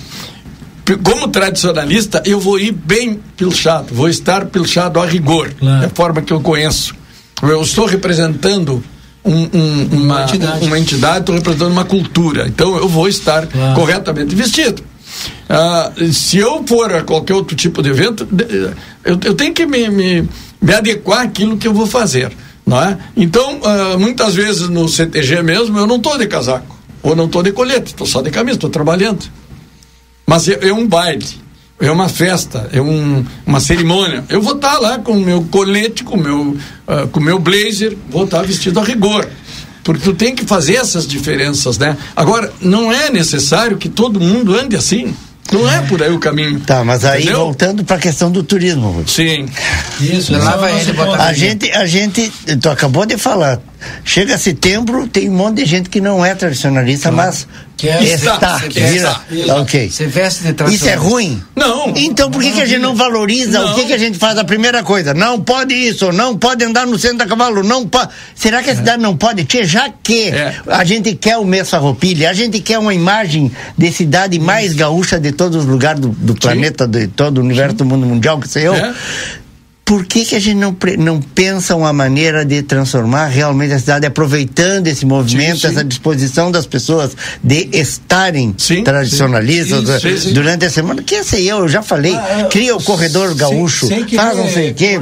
como tradicionalista, eu vou ir bem pilchado, vou estar pilchado a rigor, é a forma que eu conheço. Eu estou representando um- um- uma, entidade. uma entidade, estou representando uma cultura, então eu vou estar corretamente vestido. Ah, se eu for a qualquer outro tipo de evento, eu, eu tenho que me, me, me adequar àquilo que eu vou fazer. Não é? Então, ah, muitas vezes no CTG mesmo, eu não estou de casaco, ou não estou de colete, estou só de camisa, estou trabalhando. Mas é, é um baile, é uma festa, é um, uma cerimônia. Eu vou estar lá com o meu colete, com o meu, com o meu blazer, vou estar vestido a rigor. Porque tu tem que fazer essas diferenças, né? Agora, não é necessário que todo mundo ande assim. Não é por aí o caminho. Tá, mas aí Entendeu? voltando para a questão do turismo. Sim. Isso, Lá é vai ele botar. A gente, a gente, tu acabou de falar, chega setembro, tem um monte de gente que não é tradicionalista, mas Quer está, estar, quer vira, ok. Veste de Isso é tradicionalista. ruim? Não. Então por que, que a gente não valoriza? O que, que a gente faz? A primeira coisa, não pode isso, não pode andar no centro da cavalo, não pode. Será que a cidade não pode? Tchê, já que É. a gente quer o mês farroupilha, a gente quer uma imagem de cidade mais gaúcha de todos os lugares do, do planeta, de todo o universo do mundo mundial, que sei eu. É. Por que, que a gente não, não pensa uma maneira de transformar realmente a cidade, aproveitando esse movimento, Sim, sim. essa disposição das pessoas de estarem Sim, tradicionalistas durante a semana? Que sei eu, eu já falei, Ah, eu- cria o corredor gaúcho, faz não sei o quê,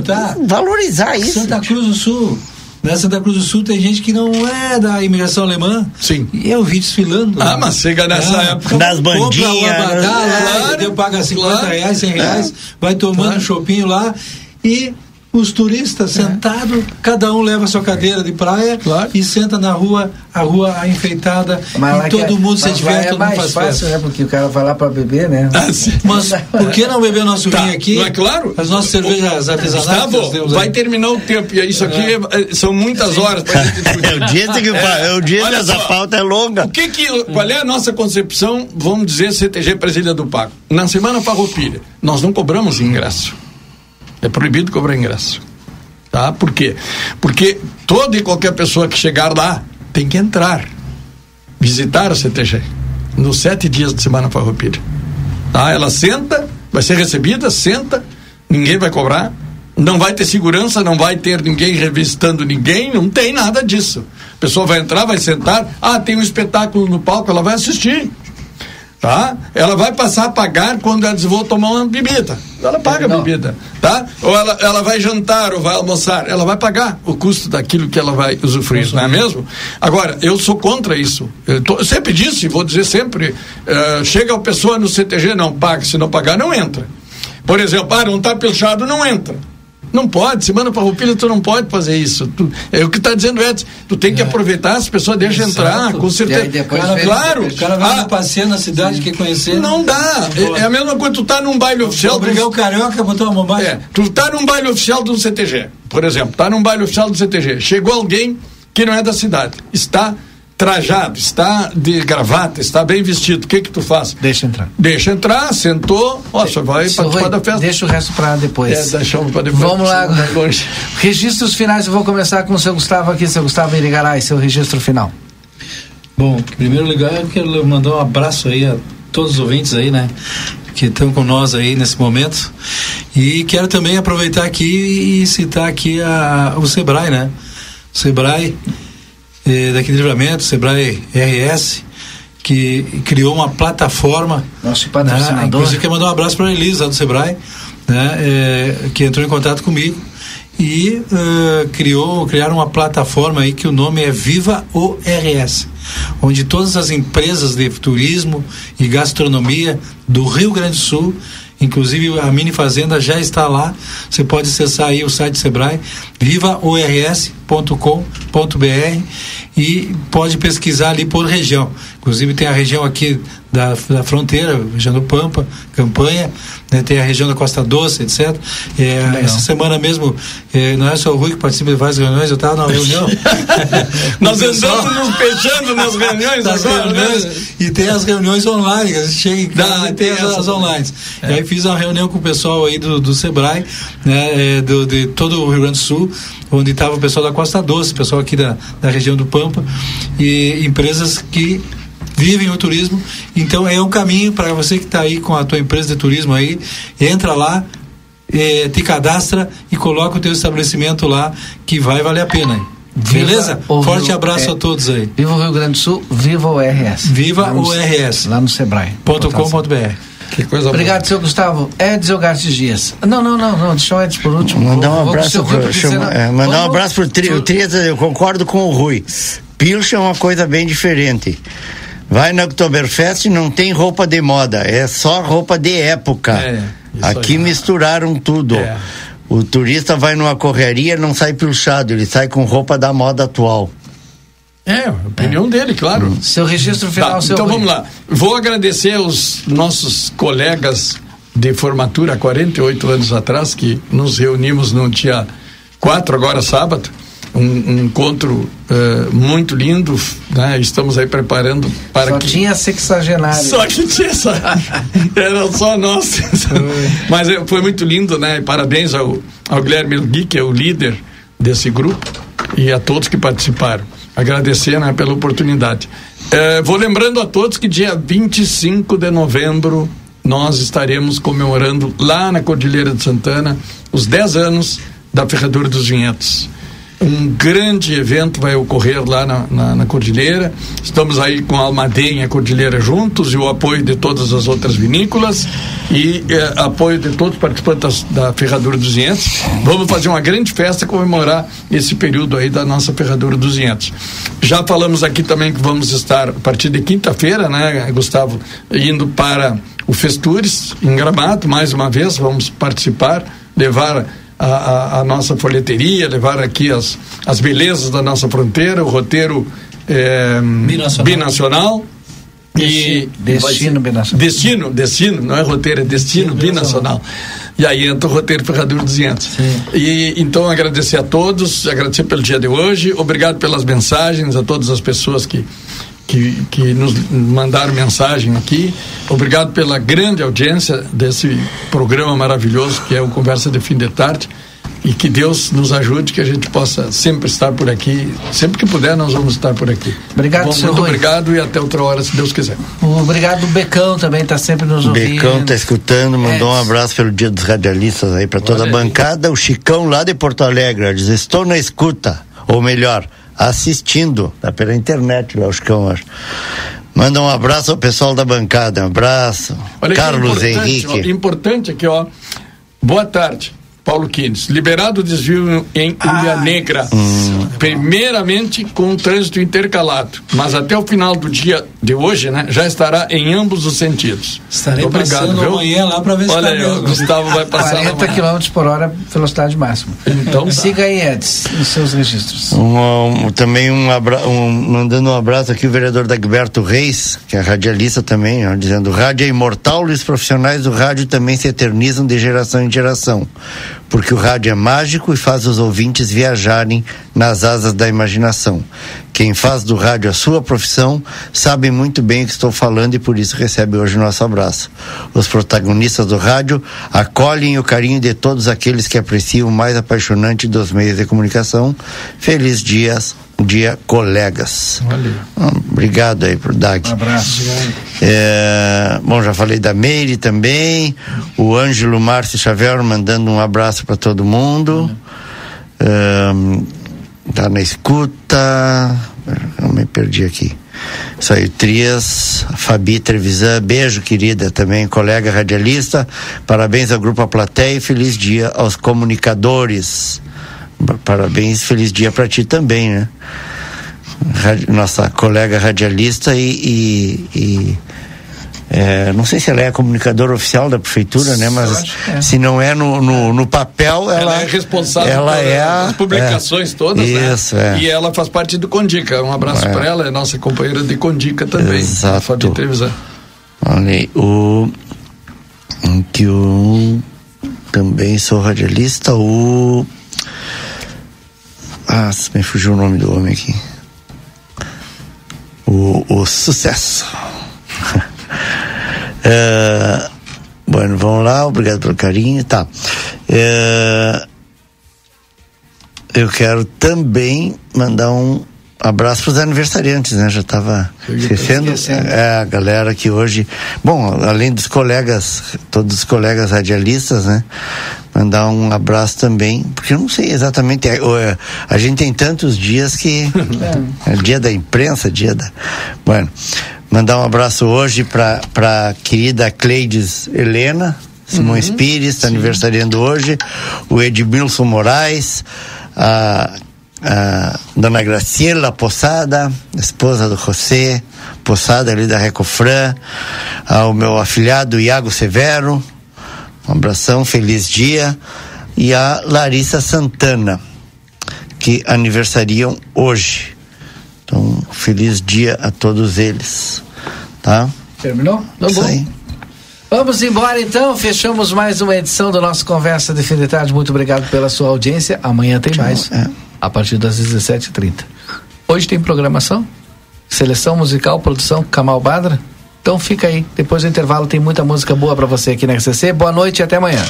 valorizar isso. Santa Cruz do Sul. Na Santa Cruz do Sul tem gente que não é da imigração alemã. Sim. E eu vi desfilando. Ah, mas chega nessa É. época. Das Compra bandinhas, o abadá né? lá, Claro, entendeu? paga 50 claro. reais, 100 reais, vai tomando Claro. um chopinho lá e os turistas sentados, cada um leva sua cadeira de praia Claro. e senta na rua, a rua enfeitada lá e todo é- mundo se mas diverte, é todo mundo mais faz fácil, né? Porque o cara vai lá pra beber, né? Ah, sim. Mas por que não beber nosso Tá, vinho aqui? não é claro? As nossas cervejas artesanais. Gustavo, vai terminar o tempo. E isso aqui é- são muitas horas pra gente discutir. Eu disse que É, eu disse olha essa só. pauta é longa. O que que, qual é a nossa concepção, vamos dizer, CTG Brasília do Pago? Na Semana Farroupilha, nós não cobramos ingresso. É proibido cobrar ingresso. Tá? Por quê? Porque toda e qualquer pessoa que chegar lá tem que entrar, visitar o CTG, nos sete dias de Semana Farroupilha. Tá? Ela senta, vai ser recebida, senta, ninguém vai cobrar, não vai ter segurança, não vai ter ninguém revistando ninguém, não tem nada disso. A pessoa vai entrar, vai sentar, ah, tem um espetáculo no palco, ela vai assistir. Tá? Ela vai passar a pagar quando ela diz, vou tomar uma bebida. Ela paga a bebida, tá? Ou ela, ela vai jantar ou vai almoçar, ela vai pagar o custo daquilo que ela vai usufruir, não é mesmo? Agora, eu sou contra isso. Eu, tô- eu sempre disse, vou dizer sempre, eh, chega a pessoa no CTG, não paga, se não pagar, não entra. Por exemplo, ah, não está pilchado, não entra. Não pode, semana farroupilha tu não pode fazer isso. Tu- é o que está dizendo Edson, tu tem que aproveitar, as pessoas deixam entrar, com certeza. Depois Claro, vem- claro. O cara vai Ah, passear na cidade, quer conhecer. não dá. É, é a mesma coisa, tu tá num baile oficial. Obrigar do- o carioca a botar uma bobagem. É, tu tá num baile oficial do CTG, por exemplo, tá num baile oficial do CTG. Chegou alguém que não é da cidade, está trajado, está de gravata, está bem vestido. O que que tu faz? Deixa entrar. Deixa entrar, sentou, ó, só vai Seu participar Rui, da festa. Deixa o resto pra depois. É, deixamos pra depois. Vamos lá. Registros finais, eu vou começar com o seu Gustavo aqui, seu Gustavo Irigaray, seu registro final. Bom, em primeiro lugar, eu quero mandar um abraço aí a todos os ouvintes aí, né? Que estão com nós aí nesse momento. E quero também aproveitar aqui e citar aqui a, o Sebrae, né? O Sebrae eh, daqui de Livramento, Sebrae RS, que criou uma plataforma. Nosso Né? patrocinador. Inclusive, quero mandar um abraço para a Elisa, do Sebrae, né? Eh, que entrou em contato comigo e eh, criou, criaram uma plataforma aí que o nome é Viva ORS, onde todas as empresas de turismo e gastronomia do Rio Grande do Sul, inclusive a Mini Fazenda já está lá. Você pode acessar aí o site do Sebrae, vivaors.com.br e pode pesquisar ali por região. Inclusive tem a região aqui da, da fronteira, região do Pampa, Campanha, né, tem a região da Costa Doce, etc. É, essa semana mesmo, é, não é só o Rui que participa de várias reuniões, eu estava na reunião. Nós andamos nos beijando nas reuniões das agora, reuniões, né? E tem as reuniões online, a gente chega em casa Dá, e tem tem as, online. E aí fiz uma reunião com o pessoal aí do, do Sebrae, né, é, do, de todo o Rio Grande do Sul, onde estava o pessoal da Costa Doce, pessoal aqui da, da região do Pampa, e empresas que vivem o turismo. Então é um caminho para você que está aí com a tua empresa de turismo aí, entra lá, eh, te cadastra e coloca o teu estabelecimento lá que vai valer a pena. Viva Beleza? o Forte Rio- abraço é, a todos aí. Viva o Rio Grande do Sul, viva o RS. Viva o RS. Lá no Sebrae. .com.br. Que coisa Obrigado, seu Gustavo. Edson Gartes Dias. Não, não, não, não, deixa o Edson por último. Mandar um o abraço, pro, chama- senão- é, mandar um abraço pro Tri, o Trias, eu concordo com o Rui. Pilcha é uma coisa bem diferente. Vai na Oktoberfest e não tem roupa de moda, é só roupa de época. É, Aqui misturaram tudo. É. O turista vai numa correria não sai pilchado, ele sai com roupa da moda atual. É, a opinião dele, claro. Seu registro final, Tá, seu Então vamos lá. Vou agradecer aos nossos colegas de formatura há 48 anos atrás, que nos reunimos no dia 4, agora sábado. Um, encontro eh, muito lindo, né? Estamos aí preparando para Só que tinha sexagenário. só que tinha essa. Era só nós. Mas é, foi muito lindo, né? Parabéns ao, ao Guilherme Gui, que é o líder desse grupo, e a todos que participaram. Agradecer né, pela oportunidade. É, vou lembrando a todos que dia 25 de novembro nós estaremos comemorando lá na Cordilheira de Santana os 10 anos da Ferradura dos Vinhedos um grande evento vai ocorrer lá na, na, na Cordilheira. Estamos aí com a Almaden e a Cordilheira juntos e o apoio de todas as outras vinícolas e eh, apoio de todos os participantes da Ferradura dos Vinhedos. Vamos fazer uma grande festa comemorar esse período aí da nossa Ferradura dos Vinhedos. Já falamos aqui também que vamos estar a partir de quinta-feira, né, Gustavo, indo para o Festures em Gramado, mais uma vez, vamos participar, levar a, a, a nossa folheteria, levar aqui as, as belezas da nossa fronteira, o roteiro eh, Binacional. binacional. E Destino binacional. Destino, destino, não é roteiro, é destino binacional. E aí entra o roteiro Ferradura 200. E então agradecer a todos, agradecer pelo dia de hoje, obrigado pelas mensagens a todas as pessoas que que, que nos mandaram mensagem aqui. Obrigado pela grande audiência desse programa maravilhoso que é o Conversa de Fim de Tarde. E que Deus nos ajude, que a gente possa sempre estar por aqui. Sempre que puder, nós vamos estar por aqui. Obrigado, Bom, Muito Rui. obrigado e até outra hora, se Deus quiser. Obrigado, o Becão também está sempre nos ouvindo. Becão tá escutando, mandou um abraço pelo Dia dos Radialistas aí para toda a bancada. O Chicão lá de Porto Alegre diz: Estou na escuta, ou melhor, assistindo, tá pela internet lá, o Chicão, acho. Manda um abraço ao pessoal da bancada, um abraço. Olha Carlos importante, Henrique. ó, importante aqui, ó. Boa tarde. Paulo Quines, liberado o desvio em Ilha Negra. Primeiramente com o trânsito intercalado, mas até o final do dia de hoje, né, já estará em ambos os sentidos. Estarei Obrigado, passando viu? amanhã lá pra ver se Olha tá mesmo. Gustavo vai passar lá 40 amanhã. km por hora, velocidade máxima. Então tá. Siga aí, Edson, nos seus registros. Um, um, também um, abra, um mandando um abraço aqui o vereador Dagberto Reis, que é radialista também, ó, dizendo: rádio é imortal e os profissionais do rádio também se eternizam de geração em geração, porque o rádio é mágico e faz os ouvintes viajarem nas asas da imaginação. Quem faz do rádio a sua profissão sabe muito bem o que estou falando e por isso recebe hoje o nosso abraço. Os protagonistas do rádio acolhem o carinho de todos aqueles que apreciam o mais apaixonante dos meios de comunicação. Feliz dias, dia colegas. Ah, Obrigado aí por Dag. Um abraço. É, bom, já falei da Meire também. O Ângelo Márcio Xavier mandando um abraço para todo mundo. Ahn, tá na escuta. Eu me perdi aqui. Isso aí, Trias, Fabi Trevisan, beijo querida também, colega radialista. Parabéns ao Grupo A Plateia e feliz dia aos comunicadores. Parabéns, feliz dia para ti também, né? Nossa colega radialista e, e, e é, não sei se ela é a comunicadora oficial da prefeitura, né? Mas é. se não é no, no, no papel, ela, Ela é responsável ela por é a- as publicações é. todas, Isso, né? é. E ela faz parte do Condica. Um abraço É. para ela, é nossa companheira de Condica também. Exato. De televisão. Olha aí, o que eu também sou radialista, o ah, me fugiu o nome do homem aqui. O, o sucesso. É, bueno, vamos lá, obrigado pelo carinho. Tá. É, eu quero também mandar um abraço para os aniversariantes, né? Já estava esquecendo. esquecendo. É, a galera que hoje. Bom, além dos colegas, todos os colegas radialistas, né? Mandar um abraço também, porque eu não sei exatamente. é, é, a gente tem tantos dias que. É dia da imprensa, dia da. Bueno, mandar um abraço hoje para para querida Cleides Helena. Simões Pires está aniversariando hoje, o Edmilson Moraes, a, a dona Graciela Poçada, esposa do José Poçada ali da Recofran, ao meu afilhado Iago Severo, um abração, feliz dia, e a Larissa Santana, que aniversariam hoje. Então, feliz dia a todos eles, tá? Terminou? Tá Isso bom. aí. Vamos embora então, fechamos mais uma edição do nosso Conversa de Fim de Tarde. Muito obrigado pela sua audiência. Amanhã tem mais, a partir das 17h30. Hoje tem programação, seleção musical, produção Kamal Badra. Então fica aí, depois do intervalo tem muita música boa pra você aqui na RCC. Boa noite e até amanhã.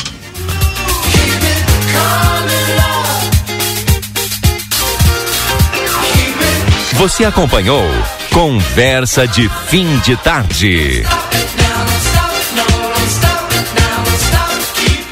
Você acompanhou Conversa de Fim de Tarde.